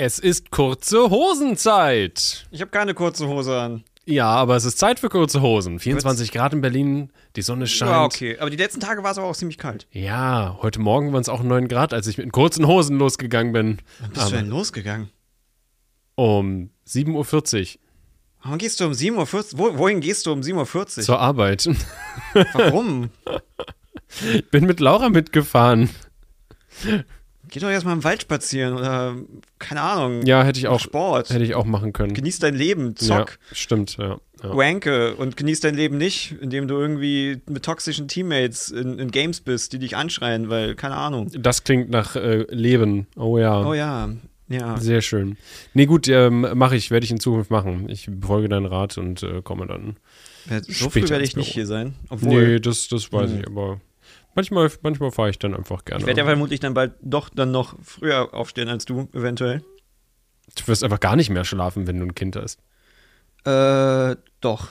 Es ist kurze Hosenzeit. Ich habe keine kurze Hose an. Ja, aber es ist Zeit für kurze Hosen. 24 Grad in Berlin, die Sonne scheint. Ja, okay. Aber die letzten Tage war es aber auch ziemlich kalt. Ja, heute Morgen waren es auch 9 Grad, als ich mit kurzen Hosen losgegangen bin. Wann bist du denn losgegangen? Um 7.40 Uhr Warum gehst du um 7.40 Uhr? Wo, wohin gehst du um 7.40 Uhr? zur Arbeit. Warum? bin mit Laura mitgefahren. Geh doch erstmal im Wald spazieren oder keine Ahnung. Ja, hätte ich auch, Sport. hätte ich auch machen können. Genieß dein Leben, zock, Ja, stimmt, ja. ja. wanke und genieß dein Leben nicht, indem du irgendwie mit toxischen Teammates in, in Games bist, die dich anschreien, weil, keine Ahnung. Das klingt nach äh, Leben. Oh ja. Oh ja, ja. Sehr schön. Nee, gut, ähm, mache ich, werde ich in Zukunft machen. Ich befolge deinen Rat und äh, komme dann. Ja, So früh werde ich nicht hier sein. Obwohl, Nee, das, das weiß Hm. ich, aber manchmal, manchmal fahre ich dann einfach gerne. ich werde ja vermutlich dann bald doch dann noch früher aufstehen als du, eventuell. du wirst einfach gar nicht mehr schlafen, wenn du ein Kind hast. Äh, doch.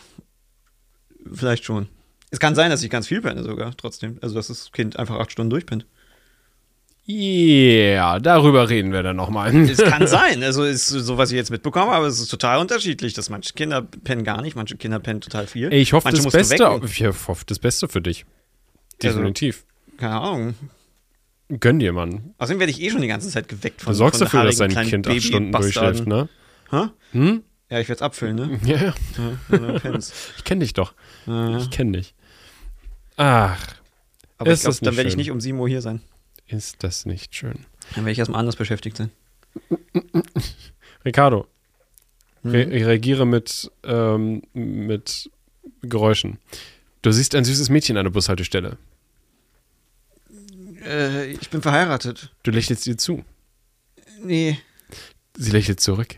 Vielleicht schon. Es kann sein, dass ich ganz viel penne sogar, trotzdem. Also, dass das Kind einfach acht Stunden durchpennt. Ja, darüber reden wir dann nochmal. Es kann sein. Also, ist so, was ich jetzt mitbekommen habe, es ist total unterschiedlich. Dass manche Kinder pennen gar nicht, manche Kinder pennen total viel. Ich hoffe manche das Beste. Ich hoffe das Beste für dich. Also- Definitiv. Keine Ahnung. Gönn dir, Mann. Außerdem werde ich eh schon die ganze Zeit geweckt von Du sorgst von dafür, dass dein Kind acht Stunden Babybastarden. durchschläft, ne? Hä? Hm? Ja, ich werde es abfüllen, ne? Ja, ja. Ich kenne dich doch. Ja. Ich kenne dich. Ach, Aber Ist ich glaube, das dann werde ich nicht um 7 Uhr hier sein. ist das nicht schön. Dann werde ich erstmal anders beschäftigt sein. Ricardo, re Mhm. reagiere mit, ähm, mit Geräuschen. Du siehst ein süßes Mädchen an der Bushaltestelle. Äh, ich bin verheiratet. Du lächelst ihr zu. Nee. Sie lächelt zurück.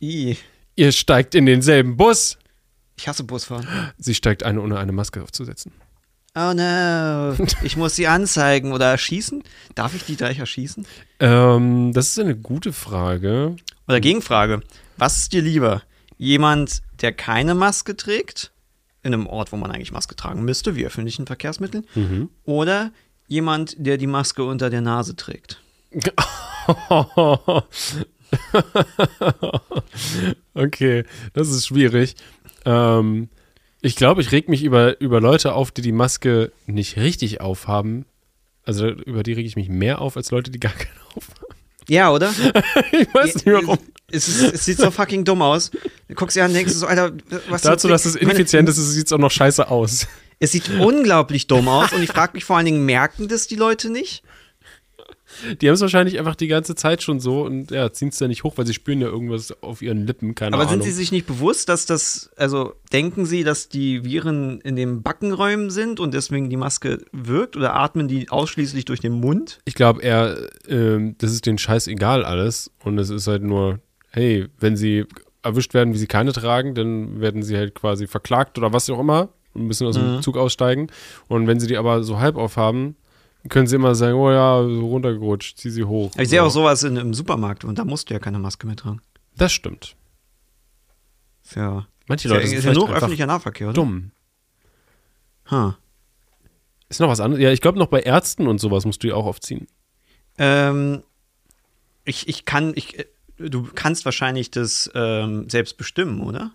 I. Ihr steigt in denselben Bus. Ich hasse Busfahren. Sie steigt ein, ohne eine Maske aufzusetzen. Oh no. Ich muss sie anzeigen oder erschießen. Darf ich die gleich erschießen? Ähm, das ist eine gute Frage. Oder Gegenfrage. Was ist dir lieber? Jemand, der keine Maske trägt, in einem Ort, wo man eigentlich Maske tragen müsste, wie öffentlichen Verkehrsmitteln, Mhm. oder jemand, der die Maske unter der Nase trägt? okay, das ist schwierig. Ähm, ich glaube, ich reg mich über, über Leute auf, die die Maske nicht richtig aufhaben. Also über die rege ich mich mehr auf als Leute, die gar keine aufhaben. Ja, oder? Ich weiß nicht warum. Es, ist, es sieht so fucking dumm aus. Du guckst dir an und denkst so, Alter, was Dazu, dass es ineffizient ist, sieht es auch noch scheiße aus. Es sieht unglaublich dumm aus und ich frage mich vor allen Dingen, merken das die Leute nicht? Die haben es wahrscheinlich einfach die ganze Zeit schon so und ja, ziehen es da nicht hoch, weil sie spüren ja irgendwas auf ihren Lippen, keine Aber Ahnung. sind sie sich nicht bewusst, dass das, also denken sie, dass die Viren in den Backenräumen sind und deswegen die Maske wirkt oder atmen die ausschließlich durch den Mund? Ich glaube eher, ähm, das ist denen scheißegal alles und es ist halt nur, hey, wenn sie erwischt werden, wie sie keine tragen, dann werden sie halt quasi verklagt oder was auch immer und müssen aus dem Mhm. Zug aussteigen. Und wenn sie die aber so halb aufhaben, können sie immer sagen, oh ja, so runtergerutscht, zieh sie hoch. Ich sehe auch sowas in, im Supermarkt und da musst du ja keine Maske mehr tragen. Das stimmt. Ist ja, Manche ist ja, Leute sind ist ja nur öffentlicher Nahverkehr, oder? dumm. Huh. Ist noch was anderes? Ja, ich glaube noch bei Ärzten und sowas musst du die auch aufziehen. Ähm, ich, ich kann, ich, äh, du kannst wahrscheinlich das ähm, selbst bestimmen, oder?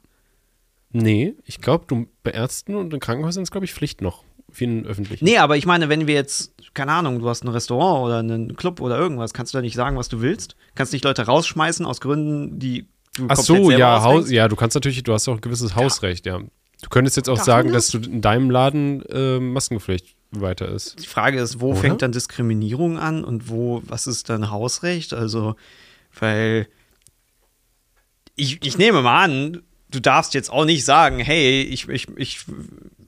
Nee, ich glaube, du bei Ärzten und in Krankenhäusern ist, glaube ich, Pflicht noch. Vielen öffentlichen. Nee, aber ich meine, wenn wir jetzt, keine Ahnung, du hast ein Restaurant oder einen Club oder irgendwas, kannst du da nicht sagen, was du willst? Kannst nicht Leute rausschmeißen aus Gründen, die du Ach so, ja, Haus, ja, du kannst natürlich, du hast auch ein gewisses Hausrecht, ja. Du könntest jetzt auch Darf sagen, man dass das? du in deinem Laden äh, Maskenpflicht weiter ist. Die Frage ist, wo Oder? fängt dann Diskriminierung an und wo, was ist dann Hausrecht? Also, weil ich, ich nehme mal an, du darfst jetzt auch nicht sagen, hey, ich, ich, ich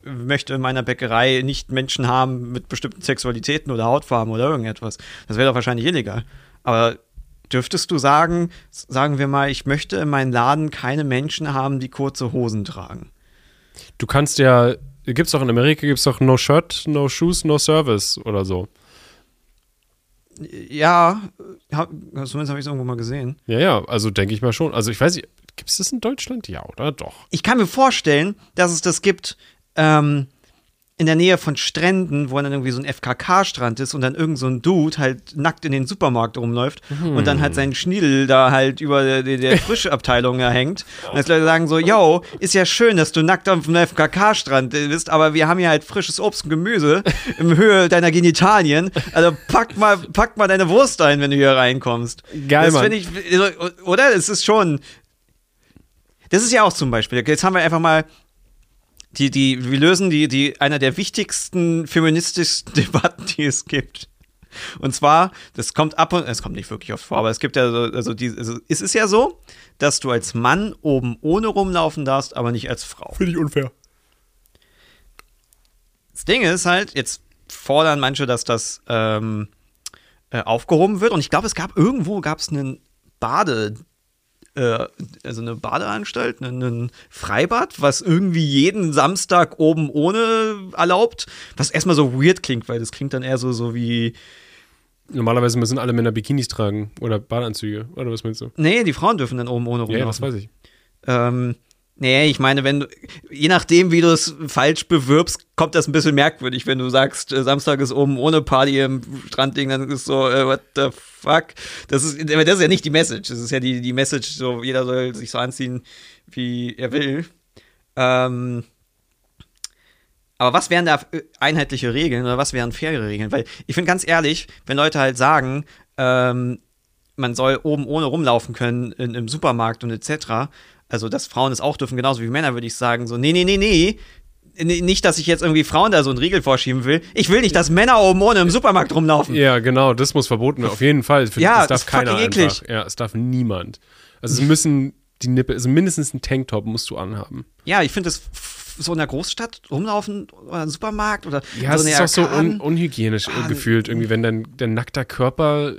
möchte in meiner Bäckerei nicht Menschen haben mit bestimmten Sexualitäten oder Hautfarben oder irgendetwas. Das wäre doch wahrscheinlich illegal. Aber dürftest du sagen, sagen wir mal, ich möchte in meinem Laden keine Menschen haben, die kurze Hosen tragen? Du kannst ja, gibt's doch in Amerika, gibt's doch No Shirt, No Shoes, No Service oder so. Ja, hab, zumindest habe ich es irgendwo mal gesehen. Ja, ja, also denke ich mal schon. Also ich weiß nicht, gibt's das in Deutschland? Ja, oder? Doch. ich kann mir vorstellen, dass es das gibt ähm, in der Nähe von Stränden, wo dann irgendwie so ein FKK-Strand ist und dann irgend so ein Dude halt nackt in den Supermarkt rumläuft und dann halt seinen Schniedel da halt über der, der Frischabteilung hängt. Und jetzt Leute sagen so, yo, ist ja schön, dass du nackt auf dem FKK-Strand bist, aber wir haben hier halt frisches Obst und Gemüse im Höhe deiner Genitalien. Also pack mal, pack mal deine Wurst ein, wenn du hier reinkommst. Geil, das finde ich, also, oder? Es ist schon. Das ist ja auch zum Beispiel. Jetzt haben wir einfach mal die, die, wir lösen die, die, einer der wichtigsten feministischsten Debatten, die es gibt. Und zwar, das kommt ab und, es kommt nicht wirklich oft vor, aber es gibt ja so, also, die, also es ist ja so, dass du als Mann oben ohne rumlaufen darfst, aber nicht als Frau. Finde ich unfair. Das Ding ist halt, jetzt fordern manche, dass das ähm, äh, aufgehoben wird. Und ich glaube, es gab irgendwo gab es einen Bade, äh, also eine Badeanstalt, einen, einen Freibad, was irgendwie jeden Samstag oben ohne erlaubt. Was erstmal so weird klingt, weil das klingt dann eher so, so wie. Normalerweise müssen alle Männer Bikinis tragen oder Badeanzüge. Oder was meinst du? Nee, die Frauen dürfen dann oben ohne Ja, rumlaufen. das weiß ich. Ähm, nee, ich meine, wenn du, je nachdem, wie du es falsch bewirbst, kommt das ein bisschen merkwürdig, wenn du sagst, äh, Samstag ist oben ohne Party im Strandding, dann ist so, äh, what the fuck? Das ist, das ist ja nicht die Message. Das ist ja die, die Message, so, jeder soll sich so anziehen, wie er will. Ähm, aber was wären da äh, einheitliche Regeln oder was wären faire Regeln? Weil ich finde ganz ehrlich, wenn Leute halt sagen, ähm, man soll oben ohne rumlaufen können in, im Supermarkt und etc., also dass Frauen es auch dürfen, genauso wie Männer, würde ich sagen, so, nee, nee, nee, nee. Nicht, dass ich jetzt irgendwie Frauen da so einen Riegel vorschieben will. Ich will nicht, dass Männer oben ohne im Supermarkt rumlaufen. Ja, genau, das muss verboten werden. Auf jeden Fall. Für, Ja, das das darf ist keiner fucking einfach. eklig. Ja, es darf niemand. Also es müssen die Nippel, also mindestens ein Tanktop musst du anhaben. Ja, ich finde f- so in der Großstadt rumlaufen oder im Supermarkt oder Ja, so es ist auch so der un unhygienisch äh, Ah, gefühlt, irgendwie, wenn dein, dein nackter Körper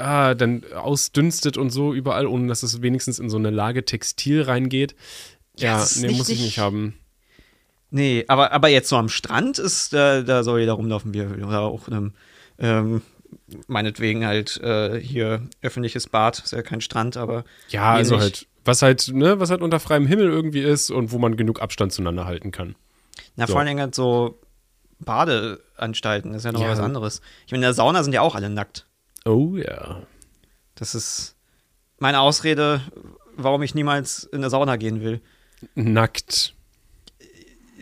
ah, dann ausdünstet und so überall, ohne dass es wenigstens in so eine Lage Textil reingeht. Ja, Ja, nee, muss ich nicht haben. Nee, aber, aber jetzt so am Strand ist, da, da soll jeder rumlaufen, wie er. Oder auch in einem, ähm, meinetwegen halt äh, hier öffentliches Bad, ist ja kein Strand, aber Ja, also nicht. halt, was halt, ne, was halt unter freiem Himmel irgendwie ist und wo man genug Abstand zueinander halten kann. na, So. vor allen Dingen halt so Badeanstalten, das ist ja noch Ja. was anderes. Ich meine, in der Sauna sind ja auch alle nackt. Oh ja. Das ist meine Ausrede, warum ich niemals in eine Sauna gehen will. Nackt.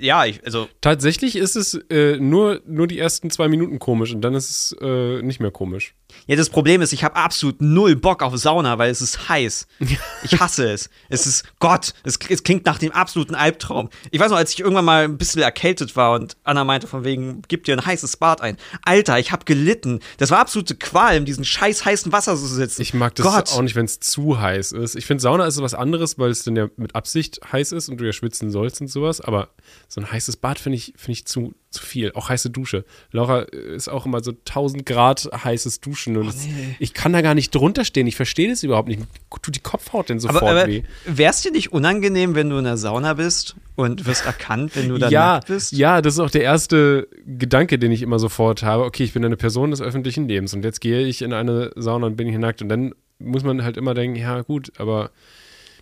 Ja, ich, also Tatsächlich ist es äh, nur, nur die ersten zwei Minuten komisch und dann ist es äh, nicht mehr komisch. Ja, das Problem ist, ich habe absolut null Bock auf Sauna, weil es ist heiß. Ich hasse es. Es ist Gott. Es, es klingt nach dem absoluten Albtraum. Ich weiß noch, als ich irgendwann mal ein bisschen erkältet war und Anna meinte von wegen, gib dir ein heißes Bad ein. Alter, ich habe gelitten. Das war absolute Qual, in diesem scheiß heißen Wasser zu sitzen. Ich mag das Gott. auch nicht, wenn es zu heiß ist. Ich finde, Sauna ist was anderes, weil es dann ja mit Absicht heiß ist und du ja schwitzen sollst und sowas. Aber so ein heißes Bad finde ich, find ich zu, zu viel. Auch heiße Dusche. Laura äh, ist auch immer so 1000 Grad heißes Duschen. Und es, nee. ich kann da gar nicht drunter stehen. Ich verstehe das überhaupt nicht. Tut die Kopfhaut denn sofort Aber, aber weh? wär's dir nicht unangenehm, wenn du in der Sauna bist und wirst erkannt, wenn du da ja, nackt bist? ja, das ist auch der erste Gedanke, den ich immer sofort habe. Okay, ich bin eine Person des öffentlichen Lebens und jetzt gehe ich in eine Sauna und bin hier nackt. Und dann muss man halt immer denken, ja gut, aber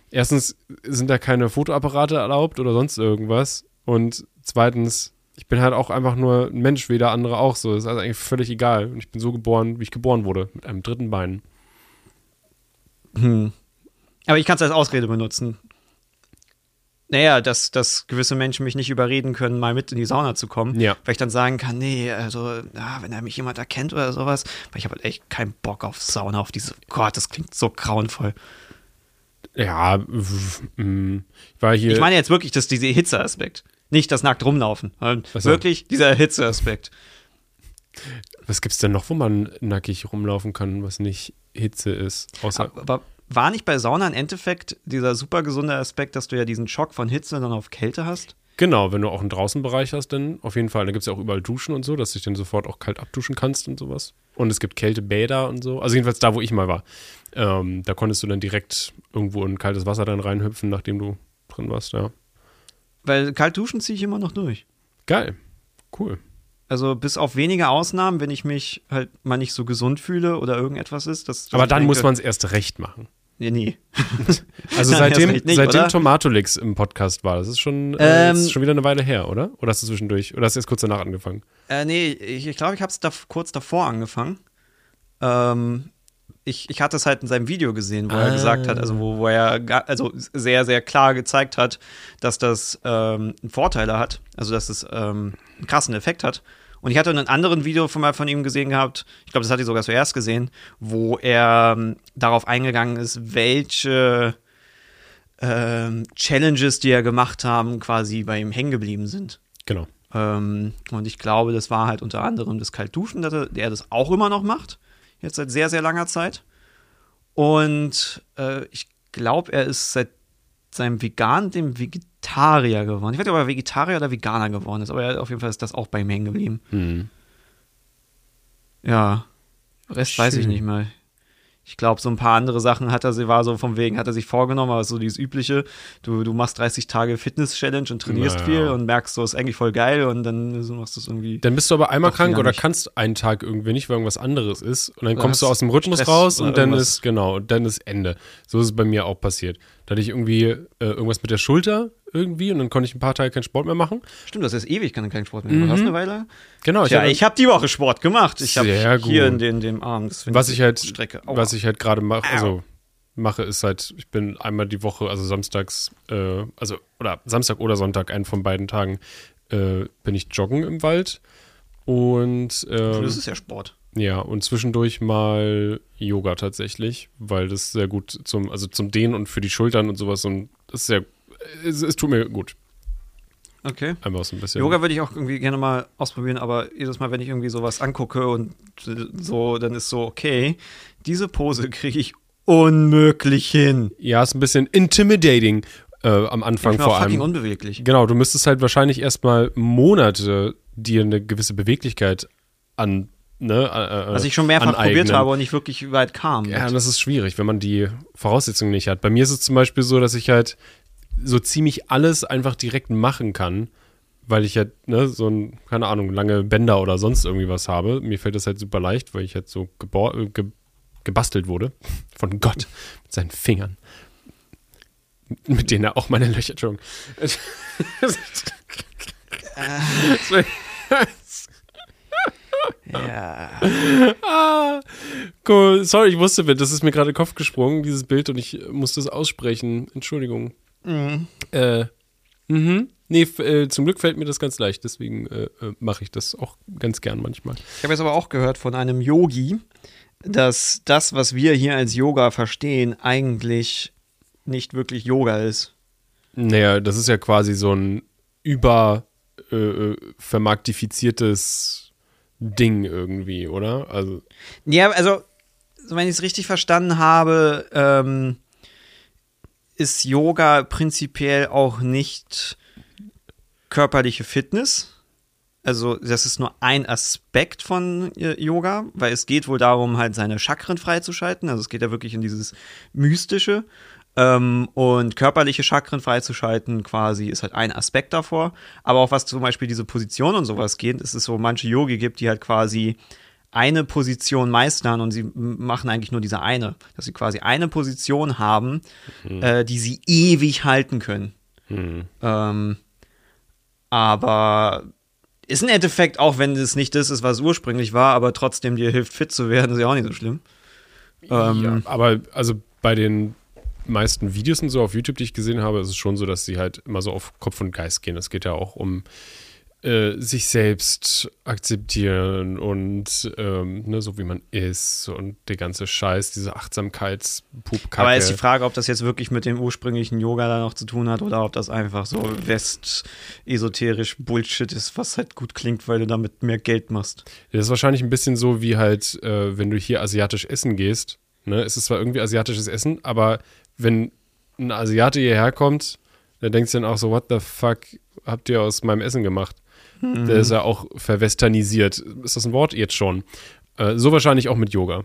erstens sind da keine Fotoapparate erlaubt oder sonst irgendwas. Und zweitens, ich bin halt auch einfach nur ein Mensch, wie der andere auch so. Das ist also eigentlich völlig egal. Und ich bin so geboren, wie ich geboren wurde, mit einem dritten Bein. Hm. Aber ich kann es als Ausrede benutzen. Naja, dass, dass gewisse Menschen mich nicht überreden können, mal mit in die Sauna zu kommen. Ja. Weil ich dann sagen kann, nee, also, ja, wenn er mich jemand erkennt oder sowas. Weil ich habe halt echt keinen Bock auf Sauna, auf diese, Gott, das klingt so grauenvoll. Ja, mm, ich war hier. Ich meine jetzt wirklich, dass dieser Hitzeaspekt. Nicht das nackt rumlaufen, sondern Ach so. wirklich dieser Hitzeaspekt. was gibt's denn noch, wo man nackig rumlaufen kann, was nicht Hitze ist? Außer. Aber war nicht bei Sauna im Endeffekt dieser super gesunde Aspekt, dass du ja diesen Schock von Hitze dann auf Kälte hast? Genau, wenn du auch einen Draußenbereich hast, dann auf jeden Fall. Da gibt es ja auch überall Duschen und so, dass du dich dann sofort auch kalt abduschen kannst und sowas. Und es gibt Kältebäder und so. Also jedenfalls da, wo ich mal war. Ähm, da konntest du dann direkt irgendwo in kaltes Wasser dann reinhüpfen, nachdem du drin warst, ja. Weil kalt duschen ziehe ich immer noch durch. Geil. Cool. Also bis auf wenige Ausnahmen, wenn ich mich halt mal nicht so gesund fühle oder irgendetwas ist. Dass Aber dann denke, muss man es erst recht machen. Ja, nee. Also Nein, seitdem, erst nicht, seitdem? Tomatolix im Podcast war, das ist schon, äh, Ähm, ist schon wieder eine Weile her, oder? Oder hast du zwischendurch, oder hast du jetzt kurz danach angefangen? Äh, nee, ich glaube, ich, glaub, ich habe es da, kurz davor angefangen. Ähm, ich, ich hatte es halt in seinem Video gesehen, wo Ah. er gesagt hat, also wo, wo er also sehr, sehr klar gezeigt hat, dass das ähm, Vorteile hat, also dass es ähm, einen krassen Effekt hat. Und ich hatte in einem anderen Video von, mal von ihm gesehen gehabt, ich glaube, das hatte ich sogar zuerst gesehen, wo er ähm, darauf eingegangen ist, welche ähm, Challenges, die er gemacht haben, quasi bei ihm hängen geblieben sind. Genau. Ähm, und ich glaube, das war halt unter anderem das Kaltduschen, dass er, der das auch immer noch macht. Jetzt seit sehr, sehr langer Zeit. Und äh, ich glaube, er ist seit seinem Vegan dem Vegetarier geworden. Ich weiß nicht, ob er Vegetarier oder Veganer geworden ist, aber er, auf jeden Fall ist das auch bei ihm hängen geblieben. Hm. Ja. Rest weiß ich Schön. nicht mehr. Ich glaube, so ein paar andere Sachen hat er, sie war so vom Wegen, hat er sich vorgenommen, aber so dieses übliche, du, du machst 30 Tage Fitness-Challenge und trainierst Naja. viel und merkst, so ist eigentlich voll geil und dann so machst du es irgendwie. Dann bist du aber einmal krank oder kannst einen Tag irgendwie nicht, weil irgendwas anderes ist. Und dann kommst du aus dem Rhythmus Stress raus und dann ist, genau, und dann ist Ende. So ist es bei mir auch passiert. Da hatte ich irgendwie äh, irgendwas mit der Schulter irgendwie und dann konnte ich ein paar Tage keinen Sport mehr machen. Stimmt, das ist ewig, kann keinen Sport mehr machen. Hast du eine Weile? Genau, ich Ja, hatte- ich habe die Woche Sport gemacht. Ich habe hier in den, dem Arm. Das was ich halt, Strecke. Aua. was ich halt gerade mache, also mache, ist halt, ich bin einmal die Woche, also samstags, äh, also oder Samstag oder Sonntag, einen von beiden Tagen, äh, bin ich joggen im Wald und ähm, das ist ja Sport. Ja und zwischendurch mal Yoga tatsächlich, weil das sehr gut zum, also zum Dehnen und für die Schultern und sowas und das ist sehr, es, es tut mir gut, Okay. einfach so ein bisschen. Yoga würde ich auch irgendwie gerne mal ausprobieren, aber jedes Mal, wenn ich irgendwie sowas angucke und so, dann ist so, okay, diese Pose kriege ich unmöglich hin. Ja, ist ein bisschen intimidating äh, am Anfang ich bin vor auch fucking allem. unbeweglich. Genau, du müsstest halt wahrscheinlich erstmal Monate dir eine gewisse Beweglichkeit an, ne, äh, Was ich schon mehrfach aneignen. probiert habe und nicht wirklich weit kam. Ja, und das ist schwierig, wenn man die Voraussetzungen nicht hat. Bei mir ist es zum Beispiel so, dass ich halt so ziemlich alles einfach direkt machen kann, weil ich halt, ne, so ein, keine Ahnung, lange Bänder oder sonst irgendwie was habe. Mir fällt das halt super leicht, weil ich halt so äh, ge gebastelt wurde von Gott mit seinen Fingern. Mit denen er auch meine Löcher, Entschuldigung. Ja. Ah, cool. Sorry, ich wusste, das ist mir gerade in den Kopf gesprungen, dieses Bild, und ich musste es aussprechen. Entschuldigung. Mhm. Äh, mhm. Nee, äh, zum Glück fällt mir das ganz leicht, deswegen äh, äh, mache ich das auch ganz gern manchmal. Ich habe jetzt aber auch gehört von einem Yogi, dass das, was wir hier als Yoga verstehen, eigentlich nicht wirklich Yoga ist. Naja, das ist ja quasi so ein über äh, äh, vermarktifiziertes Ding irgendwie, oder? Also, Ja, also, so wenn ich es richtig verstanden habe, ähm, ist Yoga prinzipiell auch nicht körperliche Fitness. Also, das ist nur ein Aspekt von äh, Yoga, weil es geht wohl darum, halt seine Chakren freizuschalten. Also, es geht ja wirklich in dieses Mystische. Ähm, und körperliche Chakren freizuschalten quasi ist halt ein Aspekt davor. Aber auch was zum Beispiel diese Position und sowas geht, ist es so manche Yogi gibt, die halt quasi eine Position meistern und sie machen eigentlich nur diese eine. Dass sie quasi eine Position haben, äh, die sie ewig halten können. hm. Ähm, aber ist im Endeffekt, auch wenn es nicht das ist, was ursprünglich war, aber trotzdem dir hilft, fit zu werden, ist ja auch nicht so schlimm. Ähm, ja, aber also bei den meisten Videos und so auf YouTube, die ich gesehen habe, ist es schon so, dass sie halt immer so auf Kopf und Geist gehen. Es geht ja auch um äh, sich selbst akzeptieren und ähm, ne, so wie man ist und der ganze Scheiß, diese Achtsamkeitspupkacke. Aber ist die Frage, ob das jetzt wirklich mit dem ursprünglichen Yoga da noch zu tun hat oder ob das einfach so west-esoterisch Bullshit ist, was halt gut klingt, weil du damit mehr Geld machst. Das ist wahrscheinlich ein bisschen so wie halt, äh, wenn du hier asiatisch essen gehst. Ne? Es ist zwar irgendwie asiatisches Essen, aber wenn ein Asiate hierher kommt, dann denkst du dann auch so, what the fuck habt ihr aus meinem Essen gemacht? Der ist ja auch verwesternisiert. Ist das ein Wort? Jetzt schon. Äh, so wahrscheinlich auch mit Yoga.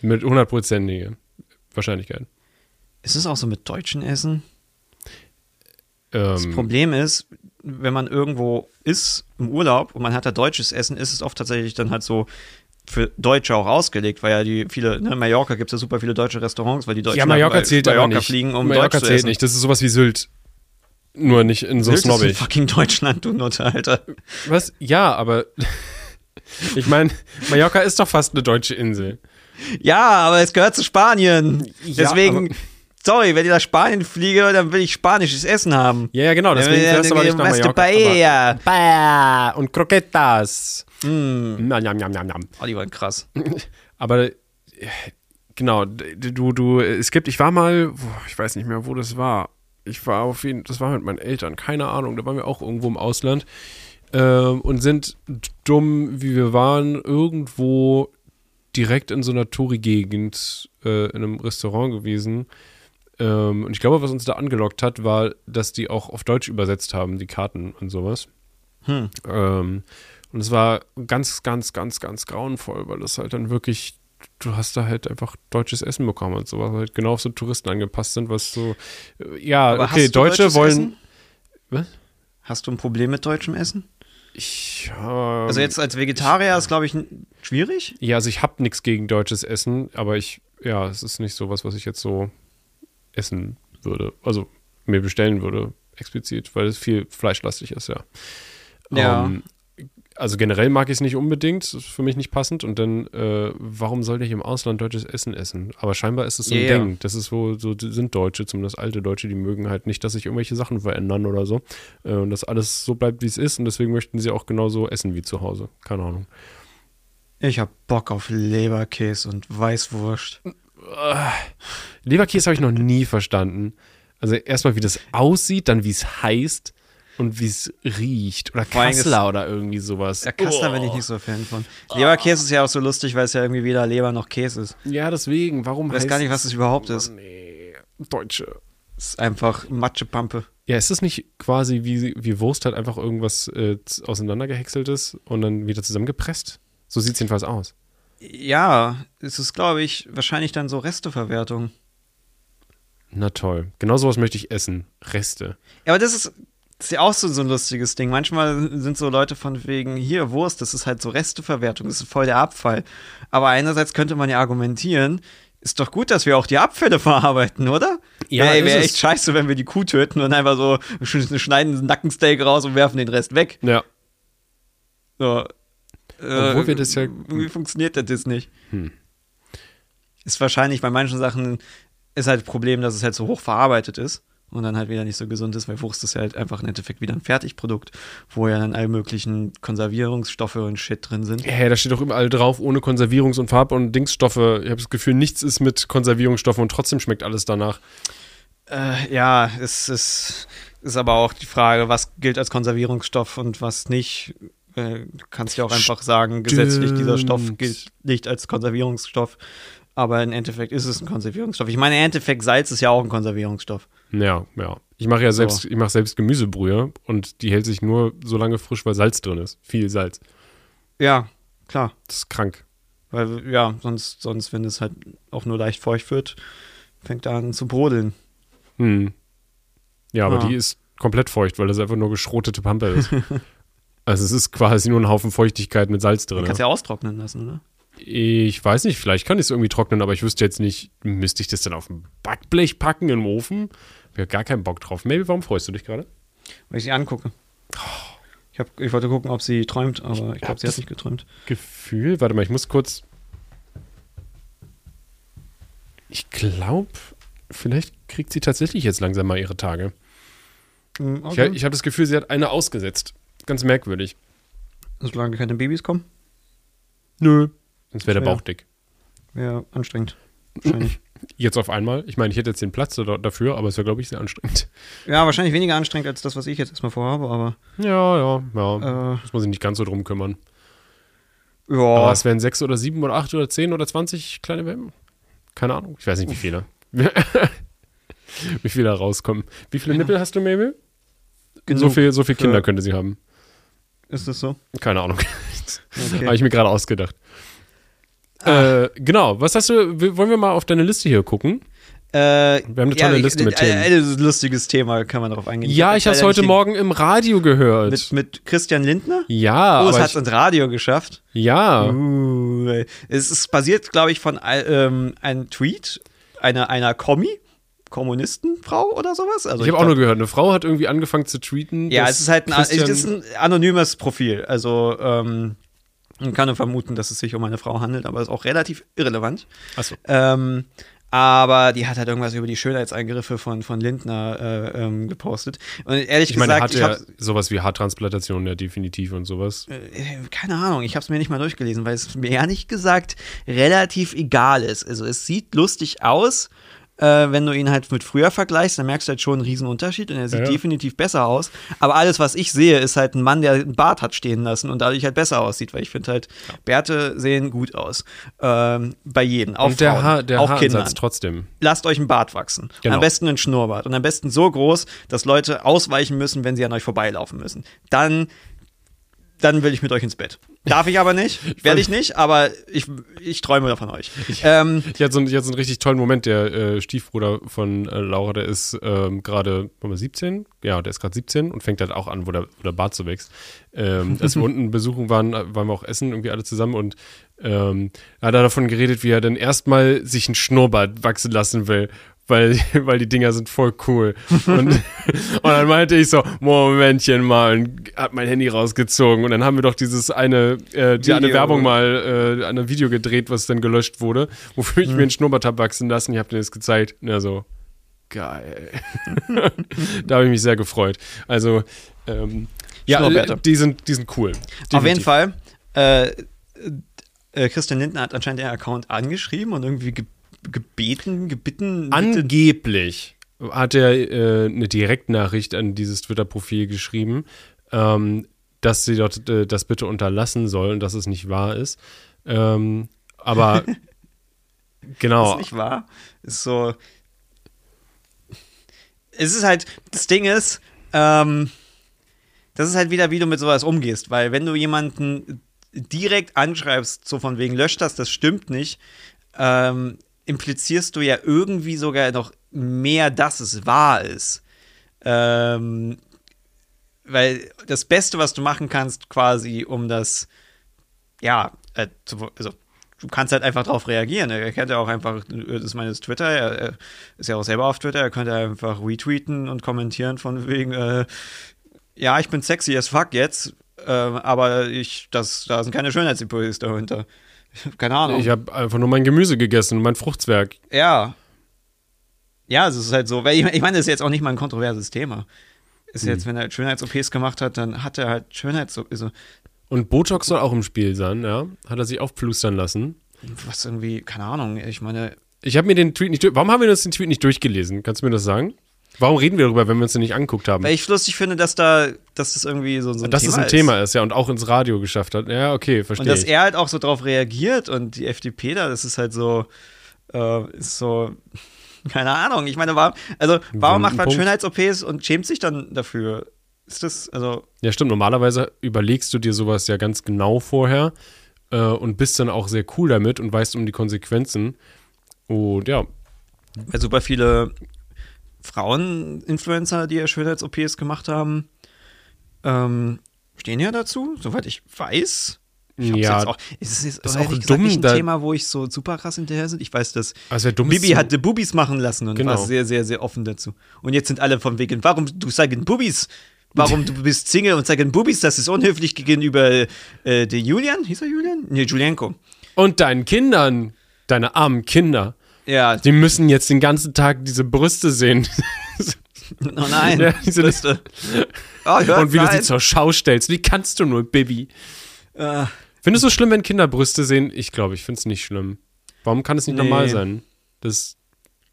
Mit hundertprozentiger Wahrscheinlichkeit. Ist es auch so mit deutschen Essen? Das Ähm, Problem ist, wenn man irgendwo ist im Urlaub und man hat da deutsches Essen, ist es oft tatsächlich dann halt so für Deutsche auch ausgelegt, weil ja die viele, ne, Mallorca gibt es ja super viele deutsche Restaurants, weil die Deutschen Ja, Mallorca nach zählt Mallorca nicht. fliegen, um Mallorca Deutsch zu zählt essen. nicht. Das ist sowas wie Sylt. Nur nicht in so Sylt ist in snobbig. fucking Deutschland, du Nutte, Alter. Was? Ja, aber ich meine, Mallorca ist doch fast eine deutsche Insel. Ja, aber es gehört zu Spanien. Ja, Deswegen, sorry, wenn ich nach Spanien fliege, dann will ich spanisches Essen haben. Ja, ja, genau. Deswegen Ja, fährst du aber nicht nach Mallorca. Paella. Paella und Croquetas. Mm. Njam, njam, njam, njam. Oh, die waren krass. Aber äh, genau, du, du, es gibt, ich war mal, ich weiß nicht mehr, wo das war. Ich war auf jeden das war mit meinen Eltern, keine Ahnung, da waren wir auch irgendwo im Ausland ähm, und sind dumm, wie wir waren, irgendwo direkt in so einer Touri-Gegend äh, in einem Restaurant gewesen. Ähm, und ich glaube, was uns da angelockt hat, war, dass die auch auf Deutsch übersetzt haben, die Karten und sowas. Hm. Ähm, und es war ganz, ganz, ganz, ganz grauenvoll, weil das halt dann wirklich, du hast da halt einfach deutsches Essen bekommen und sowas, halt genau auf so Touristen angepasst sind, was so, äh, ja, Aber okay, Deutsche wollen. Essen? Was? Hast du ein Problem mit deutschem Essen? Ich, ähm, Also jetzt als Vegetarier ist, glaube ich, schwierig. Ja, also ich habe nichts gegen deutsches Essen, aber ich, ja, es ist nicht sowas, was ich jetzt so essen würde. Also mir bestellen würde, explizit, weil es viel fleischlastig ist, ja. Ja. Ähm, also generell mag ich es nicht unbedingt, das ist für mich nicht passend. Und dann, äh, warum sollte ich im Ausland deutsches Essen essen? Aber scheinbar ist es so ein ja. Ding. Das ist wo, so sind Deutsche, zumindest alte Deutsche, die mögen halt nicht, dass sich irgendwelche Sachen verändern oder so. Äh, und dass alles so bleibt, wie es ist. Und deswegen möchten sie auch genauso essen wie zu Hause. Keine Ahnung. Ich hab Bock auf Leberkäse und Weißwurst. Leberkäse habe ich noch nie verstanden. Also erstmal, wie das aussieht, dann wie es heißt und wie es riecht. Oder Vor Kassler oder irgendwie sowas. Der Kassler bin ich nicht so Fan von. Leberkäse ist ja auch so lustig, weil es ja irgendwie weder Leber noch Käse ist. Ja, deswegen. Warum Ich weiß heißt gar nicht, was es überhaupt ist. Nee, Deutsche. Es ist einfach Matschepampe. Ja, ist es nicht quasi wie, wie Wurst halt einfach irgendwas äh, auseinandergehäckseltes und dann wieder zusammengepresst? So sieht es jedenfalls aus. Ja, es ist, glaube ich, wahrscheinlich dann so Resteverwertung. Na toll. Genau sowas möchte ich essen. Reste. Ja, aber das ist, das ist ja auch so, so ein lustiges Ding. Manchmal sind so Leute von wegen, hier, Wurst, das ist halt so Resteverwertung, das ist voll der Abfall. Aber einerseits könnte man ja argumentieren, ist doch gut, dass wir auch die Abfälle verarbeiten, oder? Ja, Wäre wär echt scheiße, wenn wir die Kuh töten und einfach so sch- schneiden einen Nackensteak raus und werfen den Rest weg. Ja. So. Obwohl wir das ja- Wie funktioniert das nicht? Hm. Ist wahrscheinlich bei manchen Sachen ist halt das Problem, dass es halt so hoch verarbeitet ist und dann halt wieder nicht so gesund ist, weil Wurst ist ja halt einfach im Endeffekt wieder ein Fertigprodukt, wo ja dann all möglichen Konservierungsstoffe und Shit drin sind. Ja, da steht doch überall drauf, ohne Konservierungs- und Farb- und Dingsstoffe. Ich habe das Gefühl, nichts ist mit Konservierungsstoffen und trotzdem schmeckt alles danach. Äh, ja, es ist, ist aber auch die Frage, was gilt als Konservierungsstoff und was nicht. Äh, Du kannst ja auch einfach sagen, gesetzlich dieser Stoff gilt nicht als Konservierungsstoff. Aber im Endeffekt ist es ein Konservierungsstoff. Ich meine, im Endeffekt Salz ist ja auch ein Konservierungsstoff. Ja, ja. Ich mache ja So. selbst, ich mache selbst Gemüsebrühe und die hält sich nur so lange frisch, weil Salz drin ist. Viel Salz. Ja, klar. Das ist krank. Weil, ja, sonst, sonst, wenn es halt auch nur leicht feucht wird, fängt er an zu brodeln. Hm. Ja, aber Ah. die ist komplett feucht, weil das einfach nur geschrotete Pampe ist. also es ist quasi nur ein Haufen Feuchtigkeit mit Salz Du drin. kannst ja austrocknen lassen, oder? Ich weiß nicht, vielleicht kann ich es irgendwie trocknen, aber ich wüsste jetzt nicht, müsste ich das dann auf ein Backblech packen im Ofen? Ich habe gar keinen Bock drauf. Maybe, warum freust du dich gerade? Weil ich sie angucke. Ich, hab, ich wollte gucken, ob sie träumt, aber ich hab glaube, sie hat nicht geträumt. Gefühl, warte mal, ich muss kurz. Ich glaube, vielleicht kriegt sie tatsächlich jetzt langsam mal ihre Tage. Hm, Ich, ich habe das Gefühl, sie hat eine ausgesetzt. Ganz merkwürdig. Solange keine Babys kommen, Nö. Sonst wäre der. Bauch dick. wäre anstrengend. Wahrscheinlich. Jetzt auf einmal. Ich meine, ich hätte jetzt den Platz da- dafür, aber es wäre, glaube ich, sehr anstrengend. ja, wahrscheinlich weniger anstrengend als das, was ich jetzt erstmal vorhabe, aber Ja, ja, ja. äh, Muss man sich nicht ganz so drum kümmern. ja. Aber es wären sechs oder sieben oder acht oder zehn oder zwanzig kleine Welpen. Keine Ahnung. Ich weiß nicht, wie viele. wie viele da rauskommen. Wie viele Nippel hast du, Mabel? genug. So viel, so viel Kinder könnte sie haben. Ist das so? Keine Ahnung. Okay. Habe ich mir gerade ausgedacht. Ah. Äh, genau, was hast du, wollen wir mal auf deine Liste hier gucken? Äh, Wir haben eine tolle Liste mit Themen. Ein, ein lustiges Thema, kann man darauf eingehen. Ja, ich habe es heute Morgen im Radio gehört. Mit, mit Christian Lindner? ja, Oh, es hat es ins Radio geschafft. ja. Uh, es ist basiert, glaube ich, von ähm, einem Tweet einer, einer Kommi, Kommunistenfrau oder sowas. Also ich habe auch nur gehört, eine Frau hat irgendwie angefangen zu tweeten. Ja, es ist halt ein, es ist ein anonymes Profil. Also ähm, man kann nur vermuten, dass es sich um eine Frau handelt, aber ist auch relativ irrelevant. Achso. Ähm, aber die hat halt irgendwas über die Schönheitseingriffe von, von Lindner äh, ähm, gepostet. Und ehrlich Ich meine, gesagt, hat ich ja sowas wie Haartransplantation, ja, definitiv und sowas. äh, keine Ahnung, ich habe es mir nicht mal durchgelesen, weil es mir ehrlich gesagt relativ egal ist. Also es sieht lustig aus, äh, wenn du ihn halt mit früher vergleichst, dann merkst du halt schon einen riesen Unterschied und er sieht Ja. definitiv besser aus. Aber alles, was ich sehe, ist halt ein Mann, der einen Bart hat stehen lassen und dadurch halt besser aussieht, weil ich finde halt, Bärte sehen gut aus. Ähm, bei jedem, auch und der, Frauen, Haar, der auch Haaransatz Kindern trotzdem. lasst euch einen Bart wachsen. Genau. Am besten einen Schnurrbart. Und am besten so groß, dass Leute ausweichen müssen, wenn sie an euch vorbeilaufen müssen. Dann, dann will ich mit euch ins Bett. Darf ich aber nicht, werde ich nicht, aber ich, ich träume davon euch. Ähm, Ich hatte so, einen- ich hatte so einen richtig tollen Moment. Der äh, Stiefbruder von äh, Laura, der ist ähm, gerade warte mal, 17. Ja, der ist gerade 17 und fängt halt auch an, wo der, wo der Bart so wächst. Ähm, als wir unten besuchen waren, äh, waren wir auch essen, irgendwie alle zusammen und ähm, er hat er davon geredet, wie er dann erstmal sich einen Schnurrbart wachsen lassen will. Weil, weil die Dinger sind voll cool. Und, und dann meinte ich so, Momentchen mal, und hab mein Handy rausgezogen. Und dann haben wir doch dieses eine, äh, die eine Video. Werbung mal, äh, ein Video gedreht, was dann gelöscht wurde, wofür ich mir einen Schnurrbart habe wachsen lassen. Ich habe dir das gezeigt. Und er so, geil. da habe ich mich sehr gefreut. Also, ähm, ja, die sind, die sind cool. auf jeden Definitiv. Fall, äh, äh, Christian Lindner hat anscheinend den Account angeschrieben und irgendwie ge gebeten, bitte- Angeblich hat er äh, eine Direktnachricht an dieses Twitter-Profil geschrieben, ähm, dass sie dort äh, das bitte unterlassen soll und dass es nicht wahr ist. Ähm, aber genau. ist nicht wahr. Ist so. Es ist halt, das Ding ist, ähm, das ist halt wieder, wie du mit sowas umgehst, weil wenn du jemanden direkt anschreibst, so von wegen löscht das, das stimmt nicht, ähm, implizierst du ja irgendwie sogar noch mehr, dass es wahr ist. Ähm, weil das Beste, was du machen kannst, quasi, um das, ja, äh, zu, also du kannst halt einfach darauf reagieren. Er kennt ja auch einfach, das ist meines Twitter, er, er ist ja auch selber auf Twitter, er könnte einfach retweeten und kommentieren von wegen, äh, ja, ich bin sexy as fuck jetzt, äh, aber ich, das, da sind keine Schönheitsimpulse dahinter. Keine Ahnung. Ich habe einfach nur mein Gemüse gegessen mein Fruchtzwerg. Ja. Ja, es ist halt so, weil ich, ich meine, das ist jetzt auch nicht mal ein kontroverses Thema. Ist Hm. jetzt, wenn er halt Schönheits-OPs gemacht hat, dann hat er halt Schönheits... Also, Und Botox soll auch im Spiel sein, ja. Hat er sich aufplustern lassen. was irgendwie, keine Ahnung, ich meine, Ich habe mir den Tweet nicht durch. Warum haben wir uns den Tweet nicht durchgelesen? Kannst du mir das sagen? Warum reden wir darüber, wenn wir uns den nicht angeguckt haben? weil ich lustig finde, dass da, dass das irgendwie so, so ein dass Thema es ein Thema ist, ja, und auch ins Radio geschafft hat. Ja, okay, Und verstehe dass ich. er halt auch so drauf reagiert und die FDP da, das ist halt so, äh, ist so, keine Ahnung. Ich meine, warum, also, warum macht man. Schönheits-OPs und schämt sich dann dafür? Ist das, also, Ja, stimmt. Normalerweise überlegst du dir sowas ja ganz genau vorher äh, und bist dann auch sehr cool damit und weißt um die Konsequenzen. Und ja, weil super viele Frauen-Influencer, die ja Schönheits-OPs gemacht haben, ähm, stehen ja dazu, soweit ich weiß. Ich Ja, jetzt auch, ist es jetzt ist auch gesagt dumm, nicht ein da- Thema, wo ich so super krass hinterher sind. Ich weiß, dass also. Bibi hatte Bubis machen lassen und Genau. war sehr, sehr, sehr offen dazu. Und jetzt sind alle von wegen, warum du sagen Bubis? Warum du bist Single und sagen Bubis? Das ist unhöflich gegenüber äh, der Julian. Hieß er Julian? Nee, Julienko. Und deinen Kindern, deine armen Kinder, Ja, die müssen jetzt den ganzen Tag diese Brüste sehen. oh nein. Ja, diese- Brüste. Oh, und wie du nein. sie zur Schau stellst. Wie kannst du nur, Bibi? Äh, Findest du es schlimm, wenn Kinder Brüste sehen? Ich glaube, ich finde es nicht schlimm. Warum kann es nicht Nee. normal sein? Das,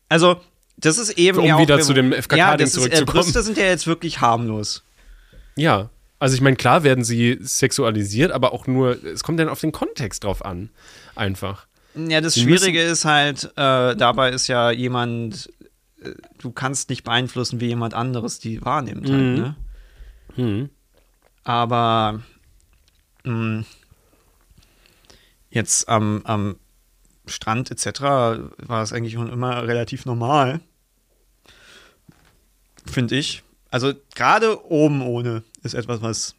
Also, das ist eben Um ja wieder zu dem FKK-Ding ja, das ist, äh, zurückzukommen. Brüste sind ja jetzt wirklich harmlos. ja. Also ich meine, klar werden sie sexualisiert, aber auch nur, es kommt dann auf den Kontext drauf an. Einfach. Ja, das Schwierige ist halt, äh, dabei ist ja jemand, äh, du kannst nicht beeinflussen, wie jemand anderes die wahrnimmt. Halt, Mhm. ne? Hm. Aber mh, jetzt am, am Strand etc. war es eigentlich schon immer relativ normal. Finde ich. Also gerade oben ohne ist etwas, was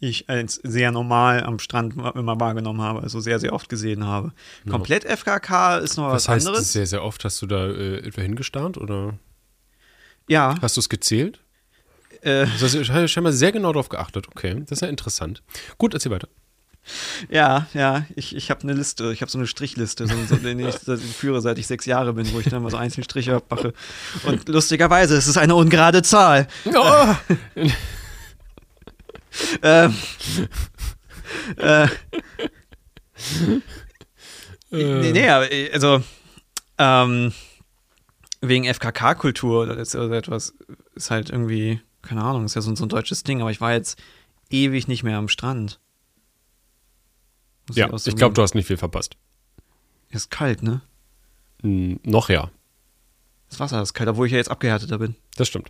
ich als sehr normal am Strand immer wahrgenommen habe, also sehr, sehr oft gesehen habe. Ja. Komplett FKK ist noch was, Was heißt anderes. sehr, sehr oft? Hast du da äh, etwa hingestarrt oder Ja, hast du es gezählt? äh, Also hast du scheinbar sehr genau darauf geachtet. Okay, das ist ja interessant. Gut, erzähl weiter. ja, ja, ich, ich habe eine Liste, ich habe so eine Strichliste, so, so, die ich führe, seit ich sechs Jahre bin, wo ich dann mal so einzelne Striche mache. Und lustigerweise ist es eine ungerade Zahl. Oh! Ähm, äh, nee, nee, aber, äh, also ähm, wegen FKK-Kultur oder oder etwas ist halt irgendwie, keine Ahnung, ist ja so, so ein deutsches Ding, aber ich war jetzt ewig nicht mehr am Strand. Muss ja, ich zugeben. glaube, du hast nicht viel verpasst. Ist kalt, ne? Hm, noch ja, Das Wasser ist kalt, obwohl ich ja jetzt abgehärteter bin. das stimmt.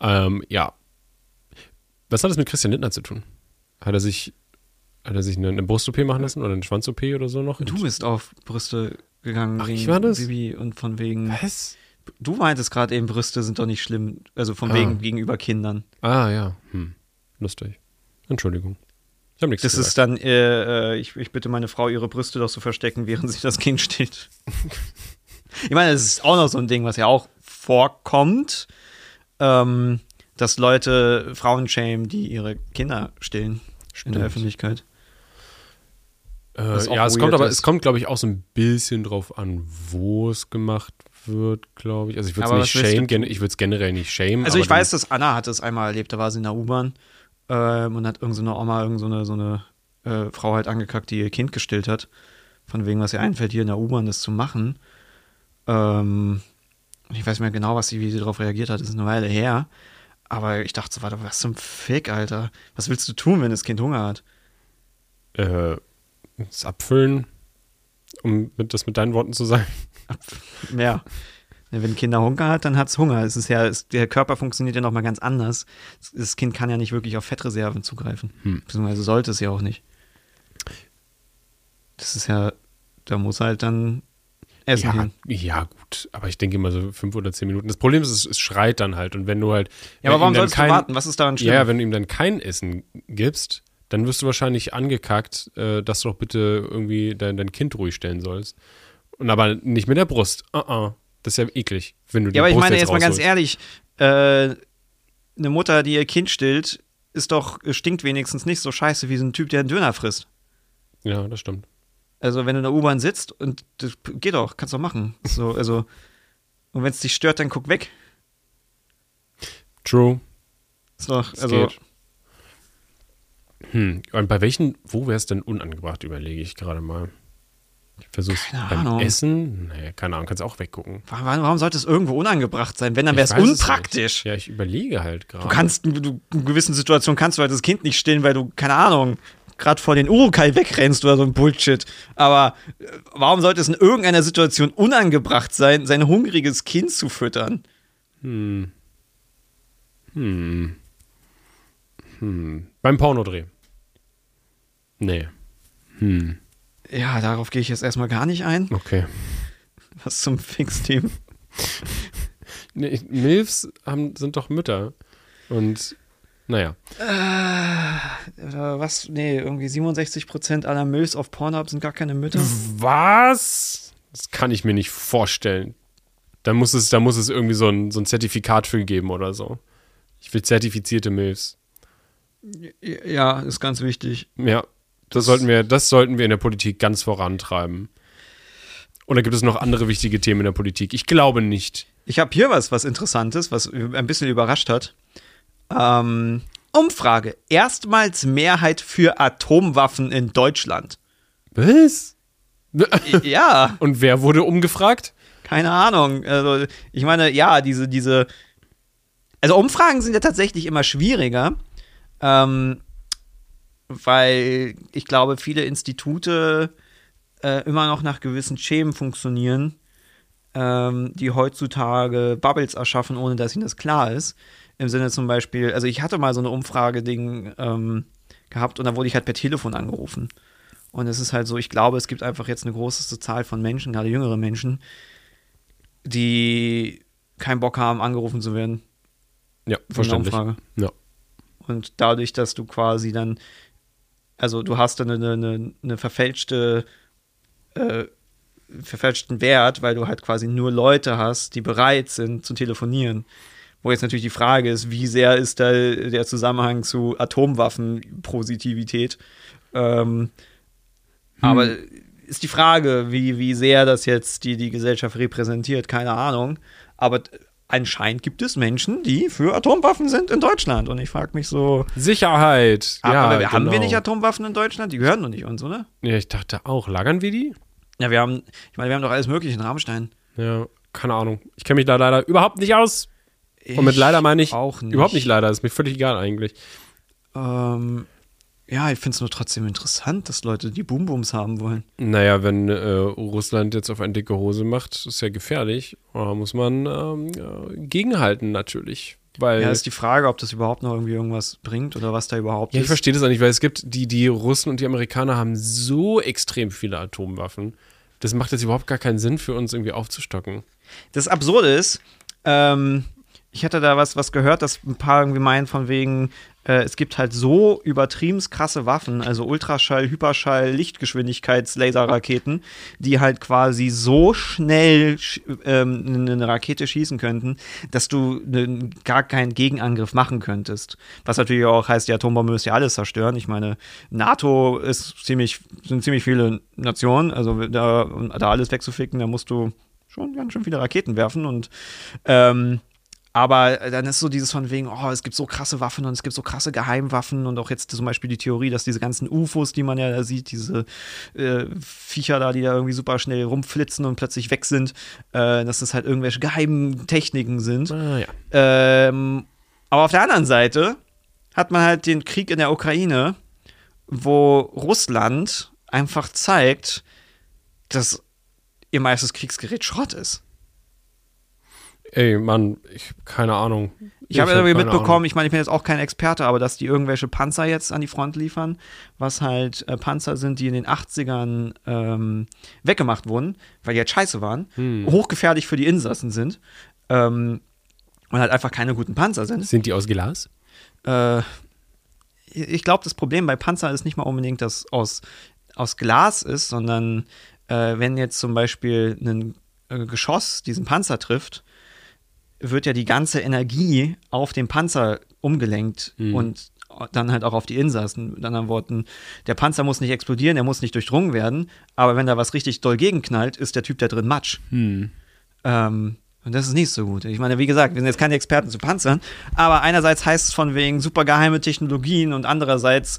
Ähm, ja. Was hat das mit Christian Lindner zu tun? Hat er sich, hat er sich eine, eine Brust-OP machen lassen oder eine Schwanz-OP oder so noch? Du bist auf Brüste gegangen Ach, ich war das? Bibi und von wegen. Was? Du meintest gerade eben, Brüste sind doch nicht schlimm, also von Ah. wegen gegenüber Kindern. Ah, ja. Hm. Lustig. Entschuldigung. Ich habe nichts Das gesagt. ist dann, äh, äh, ich, ich bitte meine Frau, ihre Brüste doch zu verstecken, während sich das Kind steht. ich meine, das ist auch noch so ein Ding, was ja auch vorkommt, ähm, dass Leute Frauen schämen, die ihre Kinder stillen in Stimmt. der Öffentlichkeit. Äh, ja, es kommt aber, ist. es kommt, glaube ich, auch so ein bisschen drauf an, wo es gemacht wird, glaube ich. Also ich würde es nicht was willst shame, du gen- ich würde es generell nicht shame. Also ich weiß, dass Anna hat es einmal erlebt, da war sie in der U-Bahn ähm, und hat irgendeine Oma, irgendeine so eine äh, Frau halt angekackt, die ihr Kind gestillt hat. Von wegen, was ihr einfällt, hier in der U-Bahn das zu machen. Ähm, ich weiß nicht mehr genau, was sie, wie sie darauf reagiert hat, das ist eine Weile her. Aber ich dachte so, warte, was zum Fick, Alter? Was willst du tun, wenn das Kind Hunger hat? äh, das Abfüllen, um das mit deinen Worten zu sagen. Ja. Wenn ein Kind Hunger hat, dann hat es Hunger. Es ist ja, es, der Körper funktioniert ja nochmal ganz anders. Das Kind kann ja nicht wirklich auf Fettreserven zugreifen. Hm. Beziehungsweise sollte es ja auch nicht. Das ist ja, da muss halt dann Essen Ja, hin. ja, gut, aber ich denke immer so fünf oder zehn Minuten. Das Problem ist, es, es schreit dann halt. Und wenn du halt. Ja, aber warum sollst du kein- warten? Was ist daran schlimm? Ja, wenn du ihm dann kein Essen gibst, dann wirst du wahrscheinlich angekackt, äh, dass du doch bitte irgendwie dein, dein Kind ruhig stellen sollst. Und aber nicht mit der Brust. Uh -uh. Das ist ja eklig, wenn du die Ja, aber ich Brust meine jetzt jetzt mal ganz ehrlich, äh, eine Mutter, die ihr Kind stillt, ist doch, stinkt wenigstens nicht so scheiße wie so ein Typ, der einen Döner frisst. Ja, das stimmt. Also, wenn du in der U-Bahn sitzt und das geht doch, kannst du machen. So, also, und wenn es dich stört, dann guck weg. True. Ist doch, Es also, geht. Hm. Und bei welchen, wo wäre es denn unangebracht, überlege ich gerade mal. Ich versuch's Keine beim Ahnung. Essen? Nee, keine Ahnung, kannst auch weggucken. warum, warum sollte es irgendwo unangebracht sein? Wenn, dann wäre es unpraktisch. Ja, ich überlege halt gerade. Du kannst, du, in gewissen Situationen kannst du halt das Kind nicht stillen, weil du, keine Ahnung, gerade vor den Urukai wegrennst oder so ein Bullshit. Aber äh, warum sollte es in irgendeiner Situation unangebracht sein, sein hungriges Kind zu füttern? Hm. Hm. Hm. Beim Pornodreh. Nee. Hm. Ja, darauf gehe ich jetzt erstmal gar nicht ein. Okay. Was zum Fix-Team. Nee, Milfs haben, sind doch Mütter. Und naja. Oder was? Nee, irgendwie 67% aller Milfs auf Pornhub sind gar keine Mütter. Was? Das kann ich mir nicht vorstellen. Da muss es, da muss es irgendwie so ein, so ein Zertifikat für geben oder so. Ich will zertifizierte Milfs. Ja, ist ganz wichtig. Ja, das sollten wir, das sollten wir in der Politik ganz vorantreiben. Oder gibt es noch andere wichtige Themen in der Politik? Ich glaube nicht. Ich habe hier was, was Interessantes, was ein bisschen überrascht hat. Ähm, Umfrage. Erstmals Mehrheit für Atomwaffen in Deutschland. Was? ja, Und wer wurde umgefragt? keine Ahnung. Also, ich meine, ja, diese, diese. Also, Umfragen sind ja tatsächlich immer schwieriger. Ähm, weil ich glaube, viele Institute äh, immer noch nach gewissen Schemen funktionieren, ähm, die heutzutage Bubbles erschaffen, ohne dass ihnen das klar ist. Im Sinne zum Beispiel, also ich hatte mal so eine Umfrage-Ding ähm, gehabt und da wurde ich halt per Telefon angerufen. Und es ist halt so, ich glaube, es gibt einfach jetzt eine große Zahl von Menschen, gerade jüngere Menschen, die keinen Bock haben, angerufen zu werden. Ja, verständlich. Umfrage. Ja. Und dadurch, dass du quasi dann, also du hast dann eine, eine, eine verfälschte, äh, verfälschten Wert, weil du halt quasi nur Leute hast, die bereit sind zu telefonieren. Wo jetzt natürlich die Frage ist, wie sehr ist da der Zusammenhang zu Atomwaffenpositivität? Ähm, Aber ist die Frage, wie, wie sehr das jetzt die, die Gesellschaft repräsentiert, keine Ahnung. Aber anscheinend gibt es Menschen, die für Atomwaffen sind in Deutschland. Und ich frage mich so, Sicherheit. aber ja, wir- haben wir genau. nicht Atomwaffen in Deutschland? Die gehören doch nicht uns, oder? Ja, ich dachte auch. Lagern wir die? Ja, wir haben, ich meine, wir haben doch alles Mögliche in Rammstein. Ja, keine Ahnung. Ich kenne mich da leider überhaupt nicht aus. Und mit Ich leider meine ich auch nicht. überhaupt nicht leider. Ist mir völlig egal eigentlich. Ähm, ja, ich finde es nur trotzdem interessant, dass Leute die Boom-Booms haben wollen. Naja, wenn äh, Russland jetzt auf eine dicke Hose macht, ist ja gefährlich. Da muss man ähm, gegenhalten natürlich. Weil, Ja, ist die Frage, ob das überhaupt noch irgendwie irgendwas bringt oder was da überhaupt Ja, ich ist. verstehe das auch nicht, weil es gibt, die, die Russen und die Amerikaner haben so extrem viele Atomwaffen. Das macht jetzt überhaupt gar keinen Sinn für uns irgendwie aufzustocken. Das Absurde ist, ähm, ich hatte da was, was gehört, dass ein paar irgendwie meinen, von wegen, äh, es gibt halt so übertrieben krasse Waffen, also Ultraschall, Hyperschall, Lichtgeschwindigkeits-Laserraketen, die halt quasi so schnell sch- ähm, eine Rakete schießen könnten, dass du ne, gar keinen Gegenangriff machen könntest. Was natürlich auch heißt, die Atombombe müsste ja alles zerstören. Ich meine, NATO ist ziemlich, sind ziemlich viele Nationen, also da, da alles wegzuficken, da musst du schon ganz schön viele Raketen werfen und ähm, aber dann ist so dieses von wegen, oh, es gibt so krasse Waffen und es gibt so krasse Geheimwaffen und auch jetzt zum Beispiel die Theorie, dass diese ganzen UFOs, die man ja da sieht, diese äh, Viecher da, die da irgendwie super schnell rumflitzen und plötzlich weg sind, äh, dass das halt irgendwelche geheimen Techniken sind. Ah ja. Ähm, aber auf der anderen Seite hat man halt den Krieg in der Ukraine, wo Russland einfach zeigt, dass ihr meistes Kriegsgerät Schrott ist. Ey, Mann, ich keine Ahnung. Ich habe hab irgendwie keine mitbekommen, Ahnung. ich meine, ich bin jetzt auch kein Experte, aber dass die irgendwelche Panzer jetzt an die Front liefern, was halt äh, Panzer sind, die in den 80ern ähm, weggemacht wurden, weil die halt scheiße waren, Hm. hochgefährlich für die Insassen sind ähm, und halt einfach keine guten Panzer sind. Sind die aus Glas? Äh, ich glaube, das Problem bei Panzer ist nicht mal unbedingt, dass aus, aus Glas ist, sondern äh, wenn jetzt zum Beispiel ein äh, Geschoss diesen Panzer trifft, wird ja die ganze Energie auf den Panzer umgelenkt Mhm. und dann halt auch auf die Insassen. Mit anderen Worten, der Panzer muss nicht explodieren, der muss nicht durchdrungen werden, aber wenn da was richtig doll gegenknallt, ist der Typ da drin Matsch. Hm. Ähm, und das ist nicht so gut. Ich meine, wie gesagt, wir sind jetzt keine Experten zu Panzern, aber einerseits heißt es von wegen super geheime Technologien und andererseits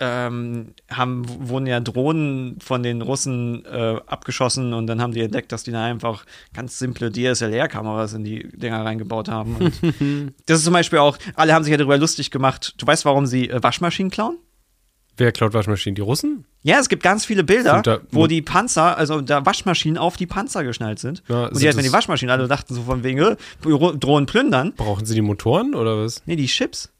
ähm, haben, wurden ja Drohnen von den Russen äh, abgeschossen und dann haben die entdeckt, dass die da einfach ganz simple DSLR-Kameras in die Dinger reingebaut haben. Und das ist zum Beispiel auch, alle haben sich ja darüber lustig gemacht. Du weißt, warum sie äh, Waschmaschinen klauen? Wer klaut Waschmaschinen? Die Russen? Ja, es gibt ganz viele Bilder, da- wo die Panzer, also da Waschmaschinen auf die Panzer geschnallt sind. Ja, und die das- die Waschmaschinen alle dachten so von wegen, äh, Drohnen plündern. Brauchen sie die Motoren oder was? Nee, die Chips.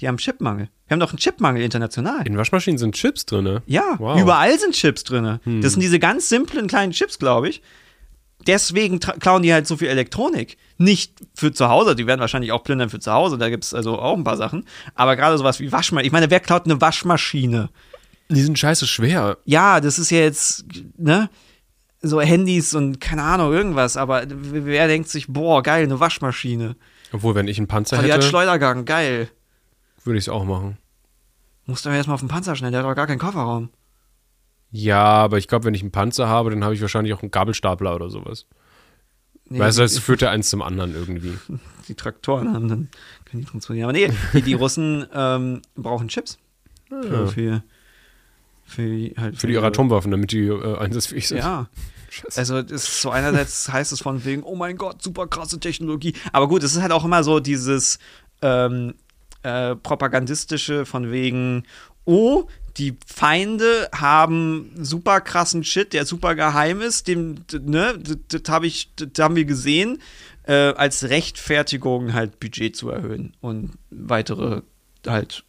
Die haben Chipmangel. Wir haben doch einen Chipmangel international. In Waschmaschinen sind Chips drin. ja, Wow. überall sind Chips drin. Hm. Das sind diese ganz simplen kleinen Chips, glaube ich. Deswegen klauen die halt so viel Elektronik. Nicht für zu Hause, die werden wahrscheinlich auch plündern für zu Hause, da gibt es also auch ein paar Sachen. Aber gerade sowas wie Waschmaschine. Ich meine, wer klaut eine Waschmaschine? Die sind scheiße schwer. ja, das ist ja jetzt, ne, so Handys und keine Ahnung, irgendwas, aber wer denkt sich, boah, geil, eine Waschmaschine. Obwohl, wenn ich einen Panzer Oh, die hat hätte, Schleudergang, geil. Würde ich es auch machen. Musst du erstmal auf den Panzer schnell, der hat doch gar keinen Kofferraum. Ja, aber ich glaube, wenn ich einen Panzer habe, dann habe ich wahrscheinlich auch einen Gabelstapler oder sowas. Nee, weißt du, es führt ja eins zum anderen irgendwie. die Traktoren haben, dann können die transportieren. Aber nee, die, die Russen ähm, brauchen Chips. Für, Ja. für, für, halt Für die ihre Atomwaffen, damit die äh, einsatzfähig sind. Ja. Scheiße. Also ist so einerseits heißt es von wegen, oh mein Gott, super krasse Technologie. Aber gut, es ist halt auch immer so dieses ähm, äh, propagandistische von wegen, oh, die Feinde haben super krassen Shit, der super geheim ist, dem, ne, das, habe ich, das haben wir gesehen, äh, als Rechtfertigung halt Budget zu erhöhen und weitere halt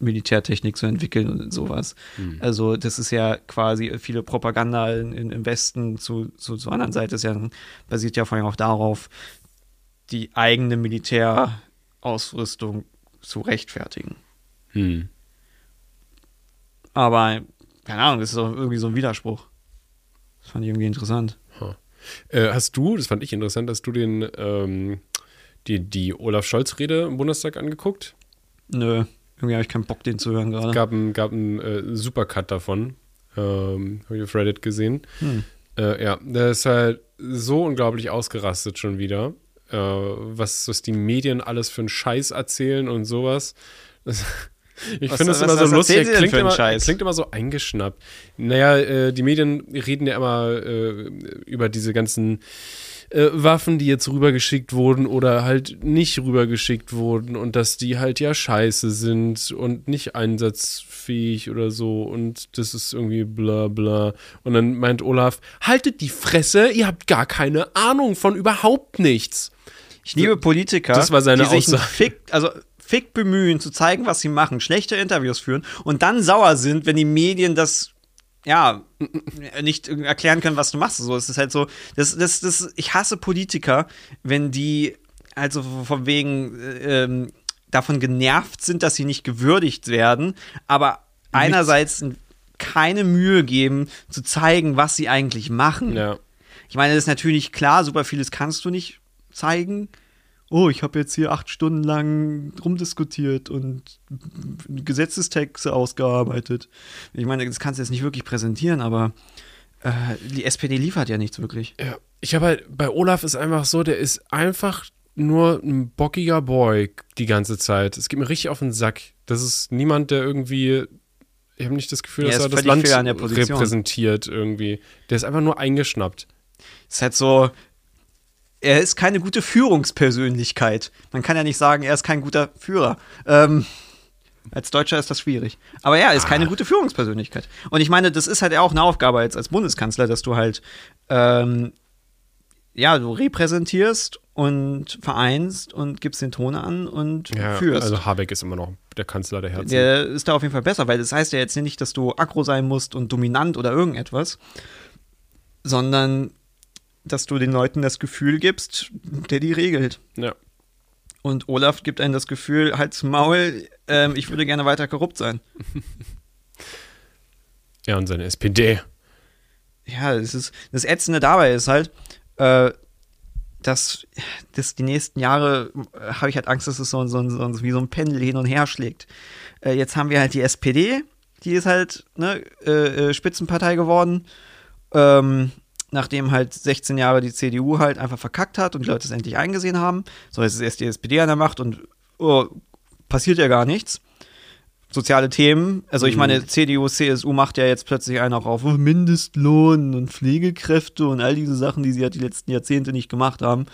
Militärtechnik zu entwickeln und sowas. Hm. Also das ist ja quasi viele Propaganda in, in, im Westen zu, zu, zur anderen Seite ist ja, basiert ja vor allem auch darauf, die eigene Militärausrüstung zu rechtfertigen. Hm. Aber, keine Ahnung, das ist auch irgendwie so ein Widerspruch. Das fand ich irgendwie interessant. Äh, hast du, das fand ich interessant, hast du den, ähm, die, die Olaf Scholz-Rede im Bundestag angeguckt? Nö, irgendwie habe ich keinen Bock, den zu hören Es gerade. gab einen, gab einen äh, Supercut davon. Ähm, Habe ich auf Reddit gesehen. Hm. Äh, ja, der ist halt so unglaublich ausgerastet schon wieder. Äh, was, was die Medien alles für einen Scheiß erzählen und sowas. Das, ich finde es immer so lustig. Klingt immer, klingt immer so eingeschnappt. Naja, äh, die Medien reden ja immer äh, über diese ganzen äh, Waffen, die jetzt rübergeschickt wurden oder halt nicht rübergeschickt wurden und dass die halt ja scheiße sind und nicht einsatzfähig oder so und das ist irgendwie bla bla. Und dann meint Olaf, haltet die Fresse, ihr habt gar keine Ahnung von überhaupt nichts. Ich liebe Politiker, Das war seine die sich Aussage. Fick, also Fick bemühen, zu zeigen, was sie machen, schlechte Interviews führen und dann sauer sind, wenn die Medien das ja nicht erklären können, was du machst. So, es ist halt so, das, das, das, ich hasse Politiker, wenn die also von wegen äh, ähm, davon genervt sind, dass sie nicht gewürdigt werden, aber einerseits keine Mühe geben, zu zeigen, was sie eigentlich machen. Ja. Ich meine, das ist natürlich klar, super vieles kannst du nicht zeigen. Oh, ich habe jetzt hier acht Stunden lang rumdiskutiert und Gesetzestexte ausgearbeitet. Ich meine, das kannst du jetzt nicht wirklich präsentieren, aber äh, die SPD liefert ja nichts wirklich. Ja, ich habe halt, bei Olaf ist einfach so, der ist einfach nur ein bockiger Boy die ganze Zeit. Es geht mir richtig auf den Sack. Das ist niemand, der irgendwie, ich habe nicht das Gefühl, Ja, dass er das Land repräsentiert irgendwie. Der ist einfach nur eingeschnappt. ist halt so, er ist keine gute Führungspersönlichkeit. Man kann ja nicht sagen, er ist kein guter Führer. Ähm, als Deutscher ist das schwierig. Aber ja, er ist keine gute Führungspersönlichkeit. Und ich meine, das ist halt auch eine Aufgabe als, als Bundeskanzler, dass du halt, ähm, ja, du repräsentierst und vereinst und gibst den Ton an und führst. also Habeck ist immer noch der Kanzler der Herzen. Der ist da auf jeden Fall besser, weil das heißt ja jetzt nicht, dass du aggro sein musst und dominant oder irgendetwas, sondern dass du den Leuten das Gefühl gibst, der die regelt. Ja. Und Olaf gibt einem das Gefühl, halt's Maul, ähm, ich würde gerne weiter korrupt sein. Ja, und seine SPD. Ja, das ist das Ätzende dabei ist halt, äh, dass das die nächsten Jahre äh, habe ich halt Angst, dass es so, so, so wie so ein Pendel hin und her schlägt. Äh, jetzt haben wir halt die SPD, die ist halt ne, äh, äh, Spitzenpartei geworden, ähm, nachdem halt 16 Jahre die CDU halt einfach verkackt hat und die Leute es endlich eingesehen haben. So, jetzt ist erst die SPD an der Macht und oh, passiert ja gar nichts. Soziale Themen, also ich meine, CDU, CSU macht ja jetzt plötzlich einen auch auf oh, Mindestlohn und Pflegekräfte und all diese Sachen, die sie halt die letzten Jahrzehnte nicht gemacht haben,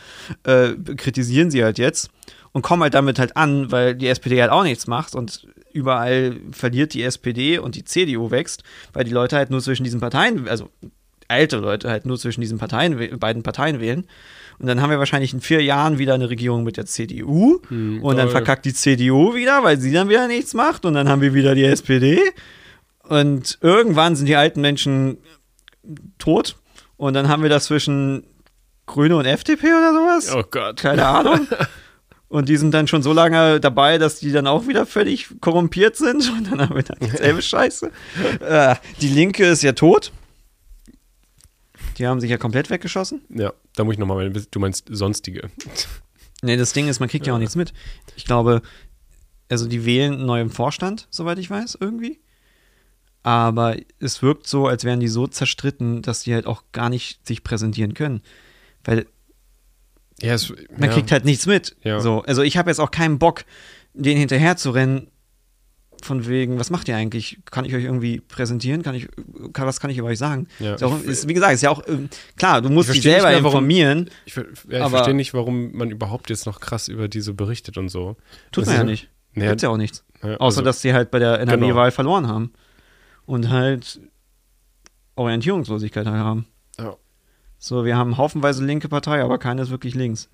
äh, kritisieren sie halt jetzt und kommen halt damit halt an, weil die SPD halt auch nichts macht und überall verliert die SPD und die CDU wächst, weil die Leute halt nur zwischen diesen Parteien, also alte Leute halt nur zwischen diesen Parteien, beiden Parteien wählen. Und dann haben wir wahrscheinlich in vier Jahren wieder eine Regierung mit der CDU. Hm, und dann verkackt die CDU wieder, weil sie dann wieder nichts macht. Und dann haben wir wieder die SPD. Und irgendwann sind die alten Menschen tot. Und dann haben wir das zwischen Grüne und FDP oder sowas. Oh Gott. Keine Ahnung. Und die sind dann schon so lange dabei, dass die dann auch wieder völlig korrumpiert sind. Und dann haben wir dann dieselbe Scheiße. Äh, die Linke ist ja tot. Die haben sich ja komplett weggeschossen. Ja, da muss ich nochmal, du meinst sonstige. Nee, das Ding ist, man kriegt ja auch nichts mit. Ich glaube, also die wählen einen neuen Vorstand, soweit ich weiß, irgendwie. Aber es wirkt so, als wären die so zerstritten, dass die halt auch gar nicht sich präsentieren können. Weil Ja, es, man ja. kriegt halt nichts mit. Ja. So, also ich habe jetzt auch keinen Bock, den hinterher zu rennen. Von wegen, was macht ihr eigentlich? Kann ich euch irgendwie präsentieren? Kann ich, kann, was kann ich über euch sagen? Ja. Ist auch, ist, wie gesagt, ist ja auch, ähm, klar, du musst Ich dich selber mehr, warum- informieren. Ich, ja, ich Aber- verstehe nicht, warum man überhaupt jetzt noch krass über diese berichtet und so. Tut Das man ja nicht. Nee, Gibt's ja auch nichts. ja, Außer, also- dass sie halt bei der NRW-Wahl Genau. verloren haben. Und halt Orientierungslosigkeit halt haben. Ja. So, wir haben haufenweise linke Partei, aber keine ist wirklich links.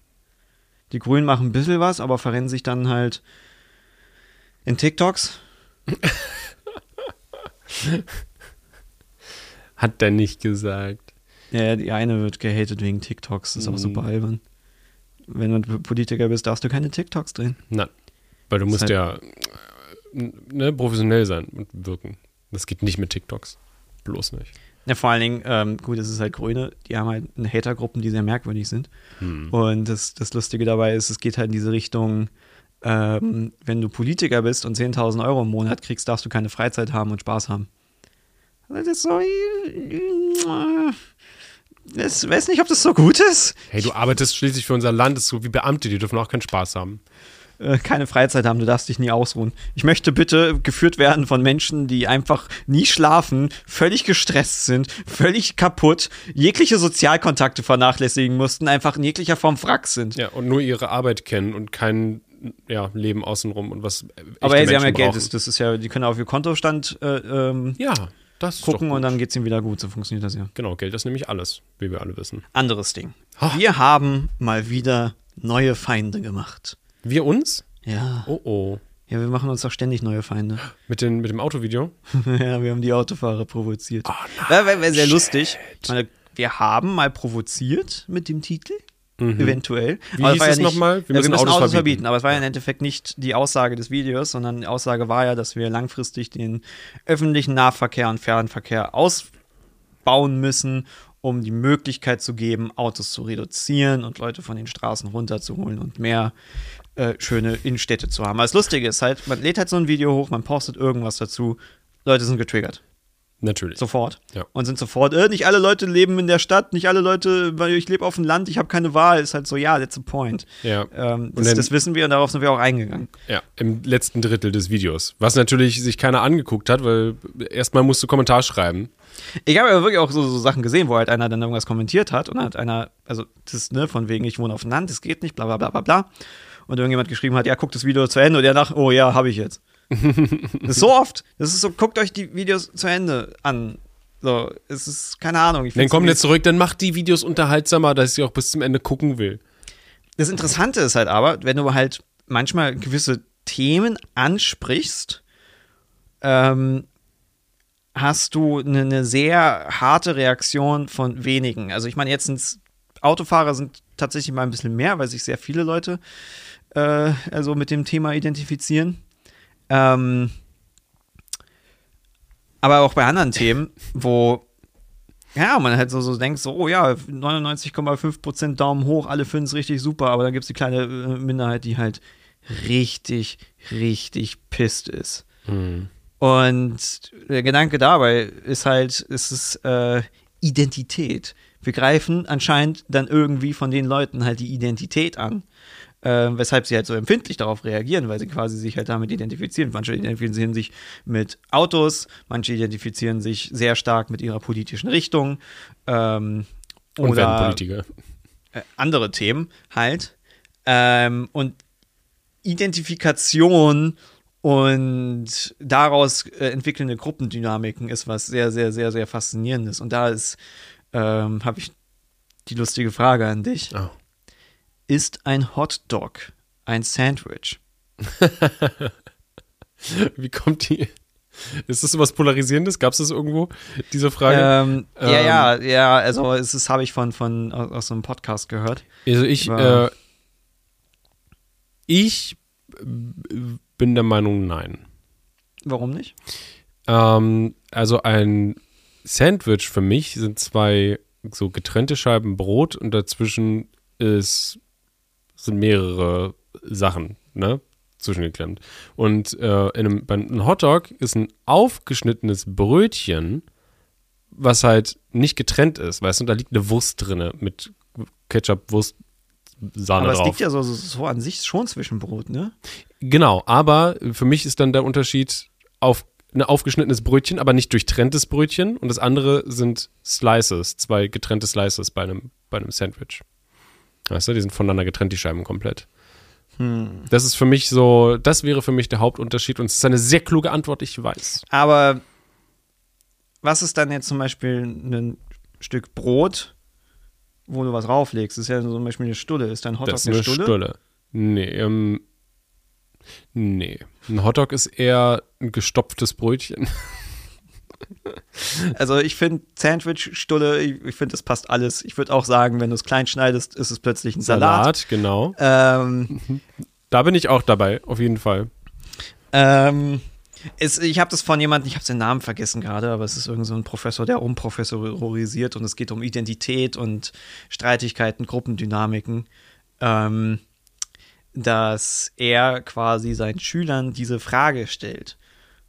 Die Grünen machen ein bisschen was, aber verrennen sich dann halt in TikToks. Hat der nicht gesagt. Ja, die eine wird gehatet wegen TikToks. Das ist auch Mhm. super albern. Wenn du Politiker bist, darfst du keine TikToks drehen. Nein. Weil du Das musst ist ja äh, ne, professionell sein und wirken. Das geht nicht mit TikToks. Bloß nicht. Ja, vor allen Dingen, ähm, gut, es ist halt Grüne, die haben halt Hatergruppen, die sehr merkwürdig sind. Hm. Und das, das Lustige dabei ist, es geht halt in diese Richtung, ähm, wenn du Politiker bist und 10.000 Euro im Monat kriegst, darfst du keine Freizeit haben und Spaß haben. Das ist so. Ich weiß nicht, ob das so gut ist. Hey, du arbeitest schließlich für unser Land, das ist so wie Beamte, die dürfen auch keinen Spaß haben. Äh, keine Freizeit haben, du darfst dich nie ausruhen. Ich möchte bitte geführt werden von Menschen, die einfach nie schlafen, völlig gestresst sind, völlig kaputt, jegliche Sozialkontakte vernachlässigen mussten, einfach in jeglicher Form Wrack sind. Ja, und nur ihre Arbeit kennen und kein ja, Leben außenrum und was. Aber hey, sie haben ja Menschen Geld, das, das ist ja, die können auf ihr Kontostand äh, ähm, Ja, das gucken und dann geht es ihnen wieder gut. So funktioniert das ja. Genau, Geld ist nämlich alles, wie wir alle wissen. Anderes Ding. Ha. Wir haben mal wieder neue Feinde gemacht. Wir uns? Ja. Oh oh. Ja, wir machen uns doch ständig neue Feinde. Mit, den, mit dem Autovideo? ja, wir haben die Autofahrer provoziert. Oh Wäre wär, sehr lustig. Ich meine, wir haben mal provoziert mit dem Titel. Eventuell. Mhm. Wie Aber hieß es nicht- nochmal? Wir, ja, wir müssen Autos, verbieten. Aber es war ja im Endeffekt nicht die Aussage des Videos, sondern die Aussage war ja, dass wir langfristig den öffentlichen Nahverkehr und Fernverkehr ausbauen müssen, um die Möglichkeit zu geben, Autos zu reduzieren und Leute von den Straßen runterzuholen und mehr äh, schöne Innenstädte zu haben. Aber das Lustige ist halt, man lädt halt so ein Video hoch, man postet irgendwas dazu, Leute sind getriggert. Natürlich. Sofort. Ja. Und sind sofort, äh, nicht alle Leute leben in der Stadt, nicht alle Leute, weil ich lebe auf dem Land, ich habe keine Wahl. Ist halt so, ja, that's the point. Ja. Ähm, Und das, dann- das wissen wir und darauf sind wir auch eingegangen. Ja, im letzten Drittel des Videos. Was natürlich sich keiner angeguckt hat, weil erstmal musst du Kommentar schreiben. Ich habe aber wirklich auch so, so Sachen gesehen, wo halt einer dann irgendwas kommentiert hat und dann hat einer, also das ist, ne, von wegen, ich wohne auf dem Land, das geht nicht, bla bla bla bla bla. Und irgendjemand geschrieben hat, ja, guckt das Video zu Ende und der dachte, oh ja, habe ich jetzt. So oft. Das ist so, guckt euch die Videos zu Ende an. So, es ist, keine Ahnung. Dann irgendwie- jetzt zurück, dann macht die Videos unterhaltsamer, dass ich sie auch bis zum Ende gucken will. Das Interessante ist halt aber, wenn du halt manchmal gewisse Themen ansprichst, ähm, hast du eine, eine sehr harte Reaktion von wenigen. Also ich meine, jetzt sind Autofahrer sind tatsächlich mal ein bisschen mehr, weil sich sehr viele Leute äh, also mit dem Thema identifizieren. Ähm, aber auch bei anderen Themen, wo ja, man halt so, so denkt, so, oh ja, 99,5% Daumen hoch, alle finden es richtig super, aber dann gibt es die kleine äh, Minderheit, die halt richtig, richtig pisst ist. Und der Gedanke dabei ist halt, es ist äh, Identität. Wir greifen anscheinend dann irgendwie von den Leuten halt die Identität an, äh, weshalb sie halt so empfindlich darauf reagieren, weil sie quasi sich halt damit identifizieren. Manche identifizieren sich mit Autos, manche identifizieren sich sehr stark mit ihrer politischen Richtung. Ähm, Und oder Politiker. äh, andere Themen halt. Ähm, und Identifikation und daraus äh, entwickelnde Gruppendynamiken ist was sehr, sehr, sehr, sehr faszinierendes. Und da ist, ähm, habe ich die lustige Frage an dich. Oh. Ist ein Hotdog ein Sandwich? Wie kommt die? Ist das sowas Polarisierendes? Gab es das irgendwo, diese Frage? Ähm, ja, Ähm. ja, ja, also es ist, habe ich von, von aus, aus so einem Podcast gehört. Also ich, äh, ich bin der Meinung, nein. Warum nicht? Ähm, also ein Sandwich für mich sind zwei so getrennte Scheiben Brot und dazwischen ist, sind mehrere Sachen, ne? Zwischengeklemmt. Und äh, in einem, bei einem Hotdog ist ein aufgeschnittenes Brötchen, was halt nicht getrennt ist, weißt du, da liegt eine Wurst drinne mit Ketchup, Wurst, Sahne Aber es drauf. liegt ja so, so, so an sich schon zwischen Brot, ne? Genau, aber für mich ist dann der Unterschied auf ein aufgeschnittenes Brötchen, aber nicht durchtrenntes Brötchen und das andere sind Slices, zwei getrennte Slices bei einem, bei einem Sandwich. Weißt du, die sind voneinander getrennt, die Scheiben komplett. Hm. Das ist für mich so, das wäre für mich der Hauptunterschied und es ist eine sehr kluge Antwort, ich weiß. Aber was ist dann jetzt zum Beispiel ein Stück Brot, wo du was rauflegst? Das ist ja zum Beispiel eine Stulle. Ist dein Hotdog das ist eine, eine Stulle? Stulle. Nee, ähm, Nee. Ein Hotdog ist eher ein gestopftes Brötchen. Also ich finde Sandwich, Stulle, ich, ich finde, das passt alles. Ich würde auch sagen, wenn du es klein schneidest, ist es plötzlich ein Salat. Salat, genau. Ähm, Da bin ich auch dabei, auf jeden Fall. ähm, es, ich habe das von jemandem, ich habe den Namen vergessen gerade, aber es ist irgend so ein Professor, der umprofessorisiert und es geht um Identität und Streitigkeiten, Gruppendynamiken. Ähm, dass er quasi seinen Schülern diese Frage stellt.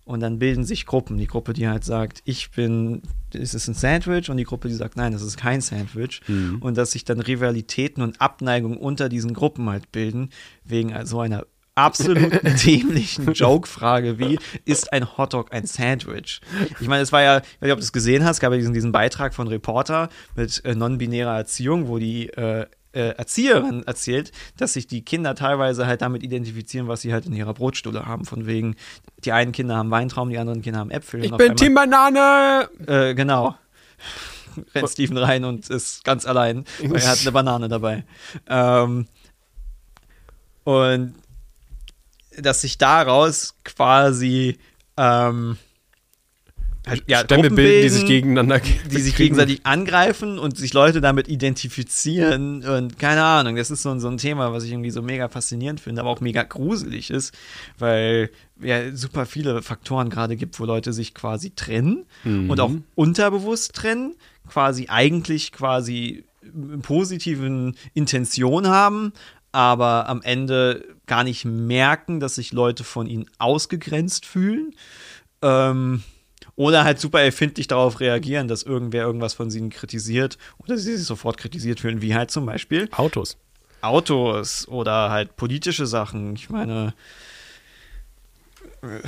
Und dann bilden sich Gruppen. Die Gruppe, die halt sagt, ich bin, ist es ein Sandwich? Und die Gruppe, die sagt, nein, das ist kein Sandwich. Und dass sich dann Rivalitäten und Abneigungen unter diesen Gruppen halt bilden, wegen so einer absolut dämlichen Joke-Frage wie, ist ein Hotdog ein Sandwich? Ich meine, es war ja, ich weiß nicht, ob du es gesehen hast, gab ja diesen, diesen Beitrag von Reporter mit äh, non-binärer Erziehung, wo die äh, äh, Erzieherin erzählt, dass sich die Kinder teilweise halt damit identifizieren, was sie halt in ihrer Brotstulle haben. Von wegen, die einen Kinder haben Weintraum, die anderen Kinder haben Äpfel. Ich bin einmal- Team Banane! äh, genau. Rennt Steven rein und ist ganz allein, weil er hat eine Banane dabei. Ähm, und dass sich daraus quasi ähm, ja, Stämme Gruppen bilden, die sich bilden, gegeneinander die sich gegenseitig angreifen und sich Leute damit identifizieren und keine Ahnung, das ist so, ein- so ein Thema, was ich irgendwie so mega faszinierend finde, aber auch mega gruselig ist, weil ja super viele Faktoren gerade gibt, wo Leute sich quasi trennen und auch unterbewusst trennen, quasi eigentlich quasi positiven Intention haben, aber am Ende gar nicht merken, dass sich Leute von ihnen ausgegrenzt fühlen. Ähm, oder halt super erfindlich darauf reagieren, dass irgendwer irgendwas von ihnen kritisiert oder sie sich sofort kritisiert fühlen, wie halt zum Beispiel Autos. Autos oder halt politische Sachen. Ich meine, äh,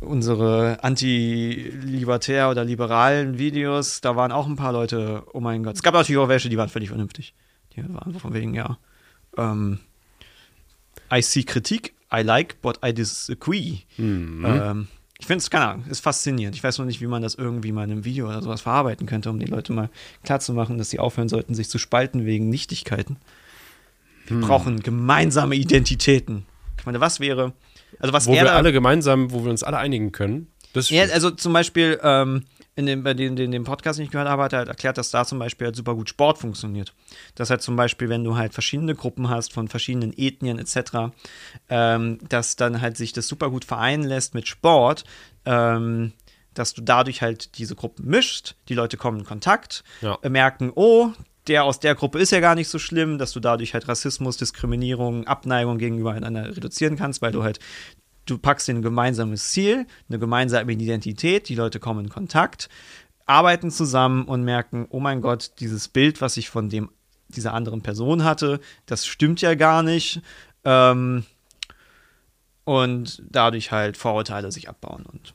unsere anti-libertär oder liberalen Videos, da waren auch ein paar Leute, oh mein Gott. Es gab natürlich auch welche, die waren völlig vernünftig. Die waren von wegen, ja. Ähm, I see Kritik, I like, but I disagree. Ähm, ich finde es, keine Ahnung, ist faszinierend. Ich weiß noch nicht, wie man das irgendwie mal in einem Video oder sowas verarbeiten könnte, um die Leute mal klarzumachen, dass sie aufhören sollten, sich zu spalten wegen Nichtigkeiten. Wir brauchen gemeinsame Identitäten. Ich meine, was wäre, also was Wo wir alle gemeinsam, wo wir uns alle einigen können. Das ja, also zum Beispiel, ähm, in dem, bei dem, dem, dem Podcast, den ich gehört habe, hat er halt erklärt, dass da zum Beispiel halt super gut Sport funktioniert. Dass halt zum Beispiel, wenn du halt verschiedene Gruppen hast von verschiedenen Ethnien etc., ähm, dass dann halt sich das super gut vereinen lässt mit Sport, ähm, dass du dadurch halt diese Gruppen mischst, die Leute kommen in Kontakt, Ja. äh, merken, oh, der aus der Gruppe ist ja gar nicht so schlimm, dass du dadurch halt Rassismus, Diskriminierung, Abneigung gegenüber einander reduzieren kannst, weil du halt du packst dir ein gemeinsames Ziel, eine gemeinsame Identität, die Leute kommen in Kontakt, arbeiten zusammen und merken, oh mein Gott, dieses Bild, was ich von dem, dieser anderen Person hatte, das stimmt ja gar nicht. Ähm, und dadurch halt Vorurteile sich abbauen. Und,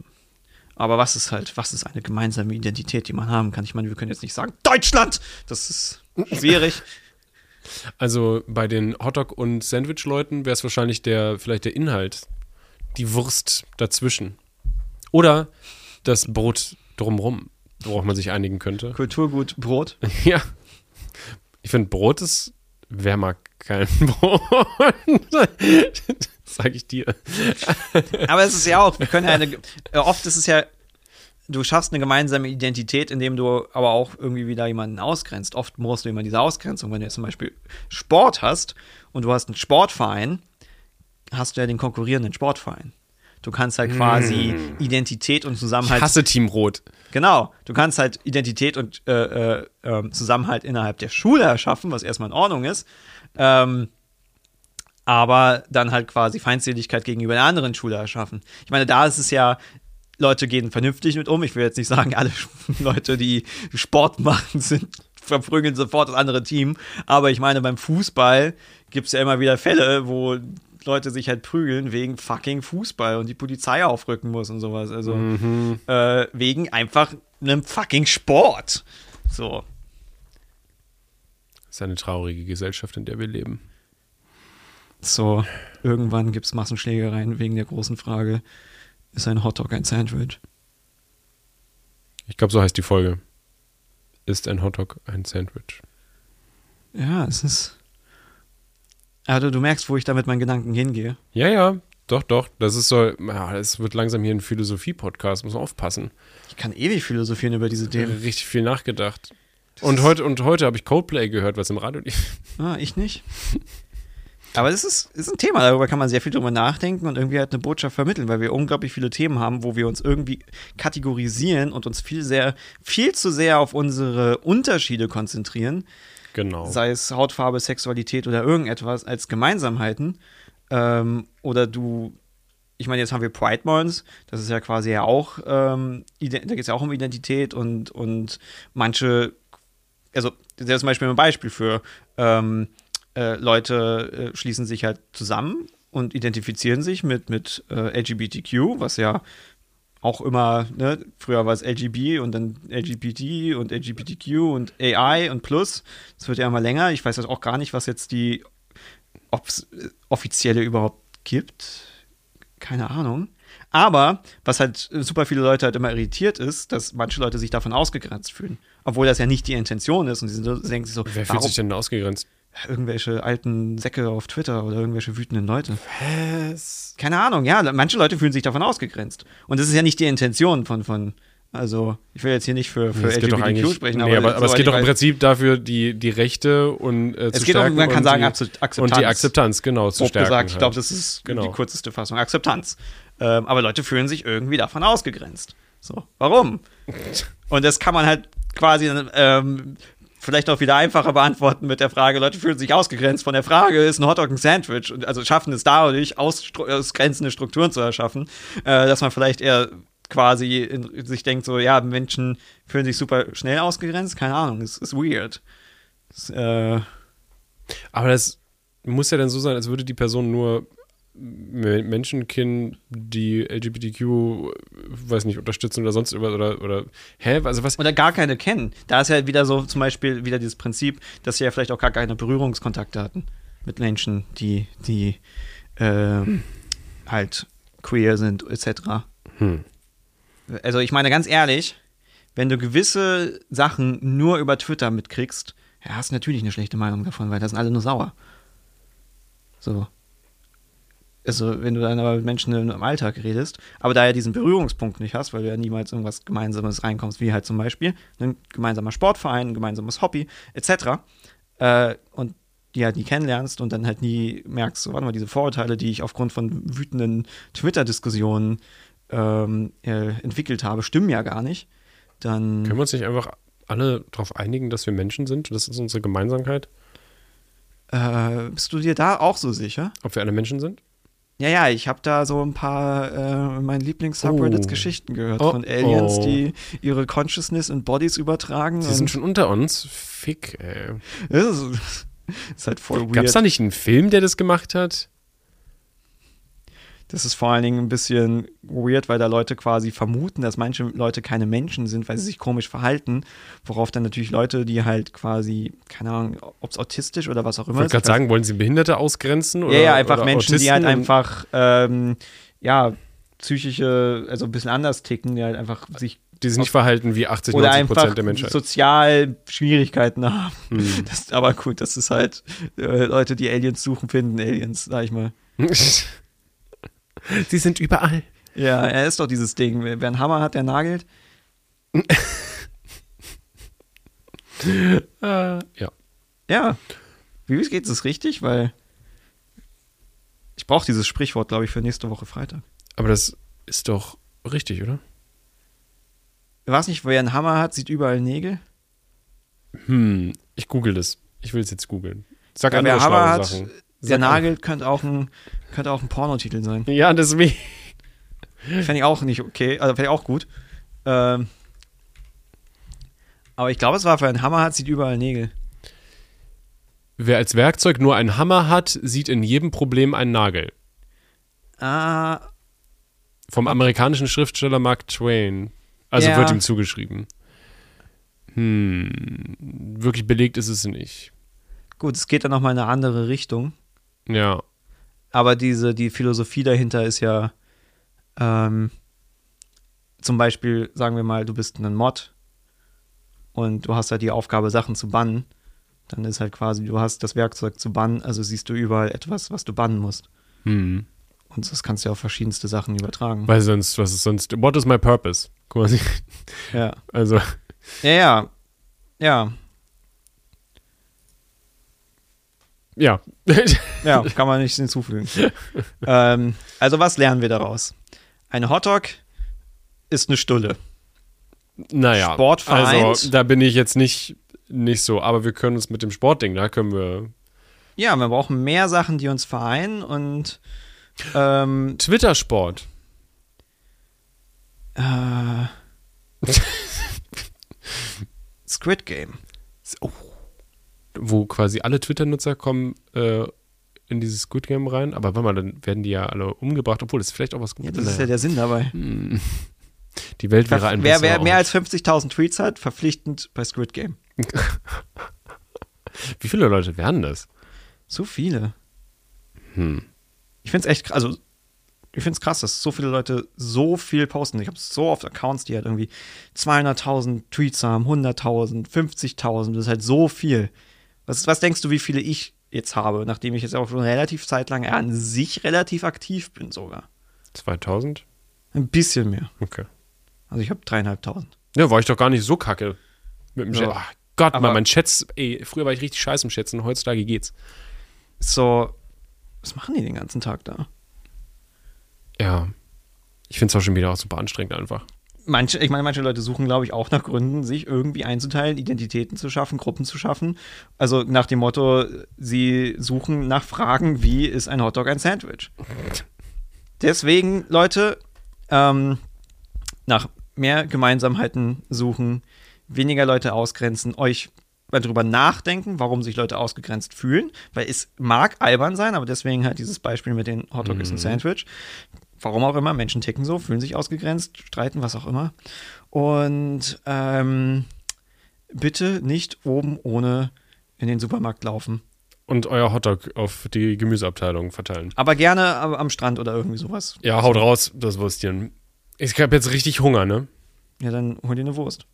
aber was ist halt, was ist eine gemeinsame Identität, die man haben kann? Ich meine, wir können jetzt nicht sagen, Deutschland! Das ist schwierig. Also bei den Hotdog- und Sandwich-Leuten wäre es wahrscheinlich der, vielleicht der Inhalt, die Wurst dazwischen. Oder das Brot drumrum, worauf man sich einigen könnte. Kulturgut Brot. Ja. Ich finde, Brot ist, wer mag kein Brot? Sag ich dir. Aber es ist ja auch, wir können ja eine, äh, oft ist es ja, du schaffst eine gemeinsame Identität, indem du aber auch irgendwie wieder jemanden ausgrenzt. Oft brauchst du immer diese Ausgrenzung. Wenn du jetzt zum Beispiel Sport hast und du hast einen Sportverein, hast du ja den konkurrierenden Sportverein. Du kannst halt quasi Identität und Ich Zusammenhalt hasse Team Rot. Genau, du kannst halt Identität und äh, äh, ähm, Zusammenhalt innerhalb der Schule erschaffen, was erstmal in Ordnung ist. Ähm, aber dann halt quasi Feindseligkeit gegenüber der anderen Schule erschaffen. Ich meine, da ist es ja, Leute gehen vernünftig mit um. Ich will jetzt nicht sagen, alle Leute, die Sport machen, sind verprügeln sofort das andere Team. Aber ich meine, beim Fußball gibt es ja immer wieder Fälle, wo Leute sich halt prügeln wegen fucking Fußball und die Polizei aufrücken muss und sowas. Also äh, wegen einfach einem fucking Sport. So. Das ist eine traurige Gesellschaft, in der wir leben. So, irgendwann gibt es Massenschlägereien wegen der großen Frage, ist ein Hotdog ein Sandwich? Ich glaube, so heißt die Folge. Ist ein Hotdog ein Sandwich? Ja, es ist. Also du merkst, wo ich da mit meinen Gedanken hingehe. Ja, ja, Doch, doch, das ist so, ja, es wird langsam hier ein Philosophie-Podcast, muss man aufpassen. Ich kann ewig philosophieren über diese Themen. Richtig viel nachgedacht. Und heute, und heute habe ich Coldplay gehört, was im Radio lief. Ah, ich nicht. Aber es ist, ist ein Thema, darüber kann man sehr viel drüber nachdenken und irgendwie halt eine Botschaft vermitteln, weil wir unglaublich viele Themen haben, wo wir uns irgendwie kategorisieren und uns viel sehr, viel zu sehr auf unsere Unterschiede konzentrieren. Genau. Sei es Hautfarbe, Sexualität oder irgendetwas als Gemeinsamheiten. Ähm, oder du, ich meine, jetzt haben wir Pride Month, das ist ja quasi ja auch, ähm, da geht es ja auch um Identität und, und manche, also das ist zum Beispiel ein Beispiel für, ähm, äh, Leute äh, schließen sich halt zusammen und identifizieren sich mit, mit äh, LGBTQ, was ja auch immer, ne, früher war es LGB und dann LGBT und LGBTQ und AI und Plus. Das wird ja immer länger. Ich weiß jetzt auch gar nicht, was jetzt die offizielle überhaupt gibt. Keine Ahnung. Aber was halt super viele Leute halt immer irritiert ist, dass manche Leute sich davon ausgegrenzt fühlen. Obwohl das ja nicht die Intention ist. Und sie denken sich so, Wer fühlt sich denn ausgegrenzt? Irgendwelche alten Säcke auf Twitter oder irgendwelche wütenden Leute. Was? Keine Ahnung, ja, manche Leute fühlen sich davon ausgegrenzt. Und das ist ja nicht die Intention von, von also ich will jetzt hier nicht für, für Es geht doch LGBTQ sprechen, nee, aber, aber es soweit geht doch im weiß- Prinzip dafür, die, die Rechte und äh, zu Es geht um, stärken man kann sagen, die, Akze- Akzeptanz. und die Akzeptanz, genau, zu stärken. gesagt, ich glaube, halt. das ist Genau. die kürzeste Fassung. Akzeptanz. Ähm, aber Leute fühlen sich irgendwie davon ausgegrenzt. So, warum? Und das kann man halt quasi ähm, vielleicht auch wieder einfacher beantworten mit der Frage, Leute fühlen sich ausgegrenzt von der Frage, ist ein Hotdog ein Sandwich? Und also schaffen es dadurch, ausstru- ausgrenzende Strukturen zu erschaffen, äh, dass man vielleicht eher quasi in, sich denkt, so, ja, Menschen fühlen sich super schnell ausgegrenzt, keine Ahnung, es ist weird. Es, äh, Aber das muss ja dann so sein, als würde die Person nur M- Menschen kennen, die LGBTQ, weiß nicht, unterstützen oder sonst irgendwas oder, oder hä? Also was? oder gar keine kennen. Da ist ja wieder so zum Beispiel wieder dieses Prinzip, dass sie ja vielleicht auch gar keine Berührungskontakte hatten mit Menschen, die, die ähm, halt queer sind, etc. Hm. Also ich meine ganz ehrlich, wenn du gewisse Sachen nur über Twitter mitkriegst, ja, hast du natürlich eine schlechte Meinung davon, weil da sind alle nur sauer. So. Also, wenn du dann aber mit Menschen im Alltag redest, aber da ja diesen Berührungspunkt nicht hast, weil du ja niemals irgendwas Gemeinsames reinkommst, wie halt zum Beispiel ein gemeinsamer Sportverein, ein gemeinsames Hobby, etc. Äh, und die halt nie kennenlernst und dann halt nie merkst, so, warte mal, diese Vorurteile, die ich aufgrund von wütenden Twitter-Diskussionen ähm, äh, entwickelt habe, stimmen ja gar nicht, dann. Können wir uns nicht einfach alle darauf einigen, dass wir Menschen sind? Das ist unsere Gemeinsamkeit. Äh, bist du dir da auch so sicher? Ob wir alle Menschen sind? Ja, ja, ich habe da so ein paar äh, in meinen Lieblings-Subreddits Oh. Geschichten gehört Oh, von Aliens, oh. die ihre Consciousness in Bodies übertragen. Sie sind schon unter uns. Fick, ey. das ist, ist halt voll weird. da nicht einen Film, der das gemacht hat? Das ist vor allen Dingen ein bisschen weird, weil da Leute quasi vermuten, dass manche Leute keine Menschen sind, weil sie sich komisch verhalten. Worauf dann natürlich Leute, die halt quasi, keine Ahnung, ob es autistisch oder was auch Ich immer wollte ist. gerade sagen, wollen Sie Behinderte ausgrenzen? Oder, Ja, ja, einfach Menschen, die Autisten halt und- einfach, ähm, ja, psychische, also ein bisschen anders ticken, die halt einfach sich Die sich nicht verhalten wie 80, oder 90 einfach Prozent der Menschheit. sozial Schwierigkeiten haben. Hm. Das, aber gut, das ist halt äh, Leute, die Aliens suchen, finden Aliens, sag ich mal. Sie sind überall. Ja, er ist doch dieses Ding. Wer einen Hammer hat, der nagelt. Äh, ja. Ja. Wie geht es richtig? Weil ich brauche dieses Sprichwort, glaube ich, für nächste Woche Freitag. Aber das ist doch richtig, oder? War es nicht, wer einen Hammer hat, sieht überall Nägel? Hm, ich google das. Ich will es jetzt googeln. Sag Ja, andere wer Hammer hat, Sachen. Der Sag Nagel könnte auch ein, könnte auch ein Pornotitel sein. Ja, deswegen. Fände ich auch nicht okay, also fände ich auch gut. Ähm, aber ich glaube, es war für einen Hammer hat, sieht überall Nägel. Wer als Werkzeug nur einen Hammer hat, sieht in jedem Problem einen Nagel. Ah, Vom amerikanischen Schriftsteller Mark Twain. Also Ja. wird ihm zugeschrieben. Hm, wirklich belegt ist es nicht. gut, es geht dann nochmal in eine andere Richtung. Ja. Aber diese, die Philosophie dahinter ist ja ähm, zum Beispiel, sagen wir mal, du bist ein Mod und du hast halt die Aufgabe, Sachen zu bannen. Dann ist halt quasi, du hast das Werkzeug zu bannen, also siehst du überall etwas, was du bannen musst. Hm. Und das kannst du ja auf verschiedenste Sachen übertragen. Weil sonst, was ist sonst, what is my purpose? Quasi. Ja. Also, Ja, ja. Ja. Ja. Ja, kann man nichts hinzufügen. ähm, also, was lernen wir daraus? Ein Hotdog ist eine Stulle. naja. Sport vereint. Also, da bin ich jetzt nicht, nicht so, aber wir können uns mit dem Sportding, da können wir. Ja, wir brauchen mehr Sachen, die uns vereinen und ähm, Twitter-Sport. äh, Squid Game. Wo quasi alle Twitter-Nutzer kommen äh, in dieses Squid Game rein. Aber warte mal, dann werden die ja alle umgebracht, obwohl das vielleicht auch was Ja, Gutes. das ist ja der Sinn dabei. Die Welt wäre ein wer, wer mehr als 50.000 Tweets hat, verpflichtend bei Squid Game. Wie viele Leute werden das? So viele. Hm. Ich finde es echt, also ich finde es krass, dass so viele Leute so viel posten. Ich habe so oft Accounts, die halt irgendwie 200.000 Tweets haben, 100.000, 50.000, das ist halt so viel. Was, was denkst du, wie viele ich jetzt habe, nachdem ich jetzt auch schon relativ zeitlang an sich relativ aktiv bin sogar? 2000? Ein bisschen mehr. Okay. Also ich habe dreieinhalbtausend. Ja, war ich doch gar nicht so kacke. Mit dem Ja. Chat. Ach Gott, Aber- mein Chat, ey, früher war ich richtig scheiße im Schätzen, heutzutage geht's. So, was machen die den ganzen Tag da? Ja. Ich finde es auch schon wieder auch super anstrengend einfach. Manche, ich meine, manche Leute suchen, glaube ich, auch nach Gründen, sich irgendwie einzuteilen, Identitäten zu schaffen, Gruppen zu schaffen. Also nach dem Motto, sie suchen nach Fragen, wie ist ein Hotdog ein Sandwich? Deswegen, Leute, ähm, nach mehr Gemeinsamkeiten suchen, weniger Leute ausgrenzen, euch mal drüber nachdenken, warum sich Leute ausgegrenzt fühlen, weil es mag albern sein, aber deswegen halt dieses Beispiel mit den Hotdog ist ein Sandwich. Warum auch immer, Menschen ticken so, fühlen sich ausgegrenzt, streiten, was auch immer. Und ähm, bitte nicht oben ohne in den Supermarkt laufen. Und euer Hotdog auf die Gemüseabteilung verteilen. Aber gerne am Strand oder irgendwie sowas. Ja, haut raus, das Würstchen. Ich habe jetzt richtig Hunger, ne? Ja, dann hol dir eine Wurst.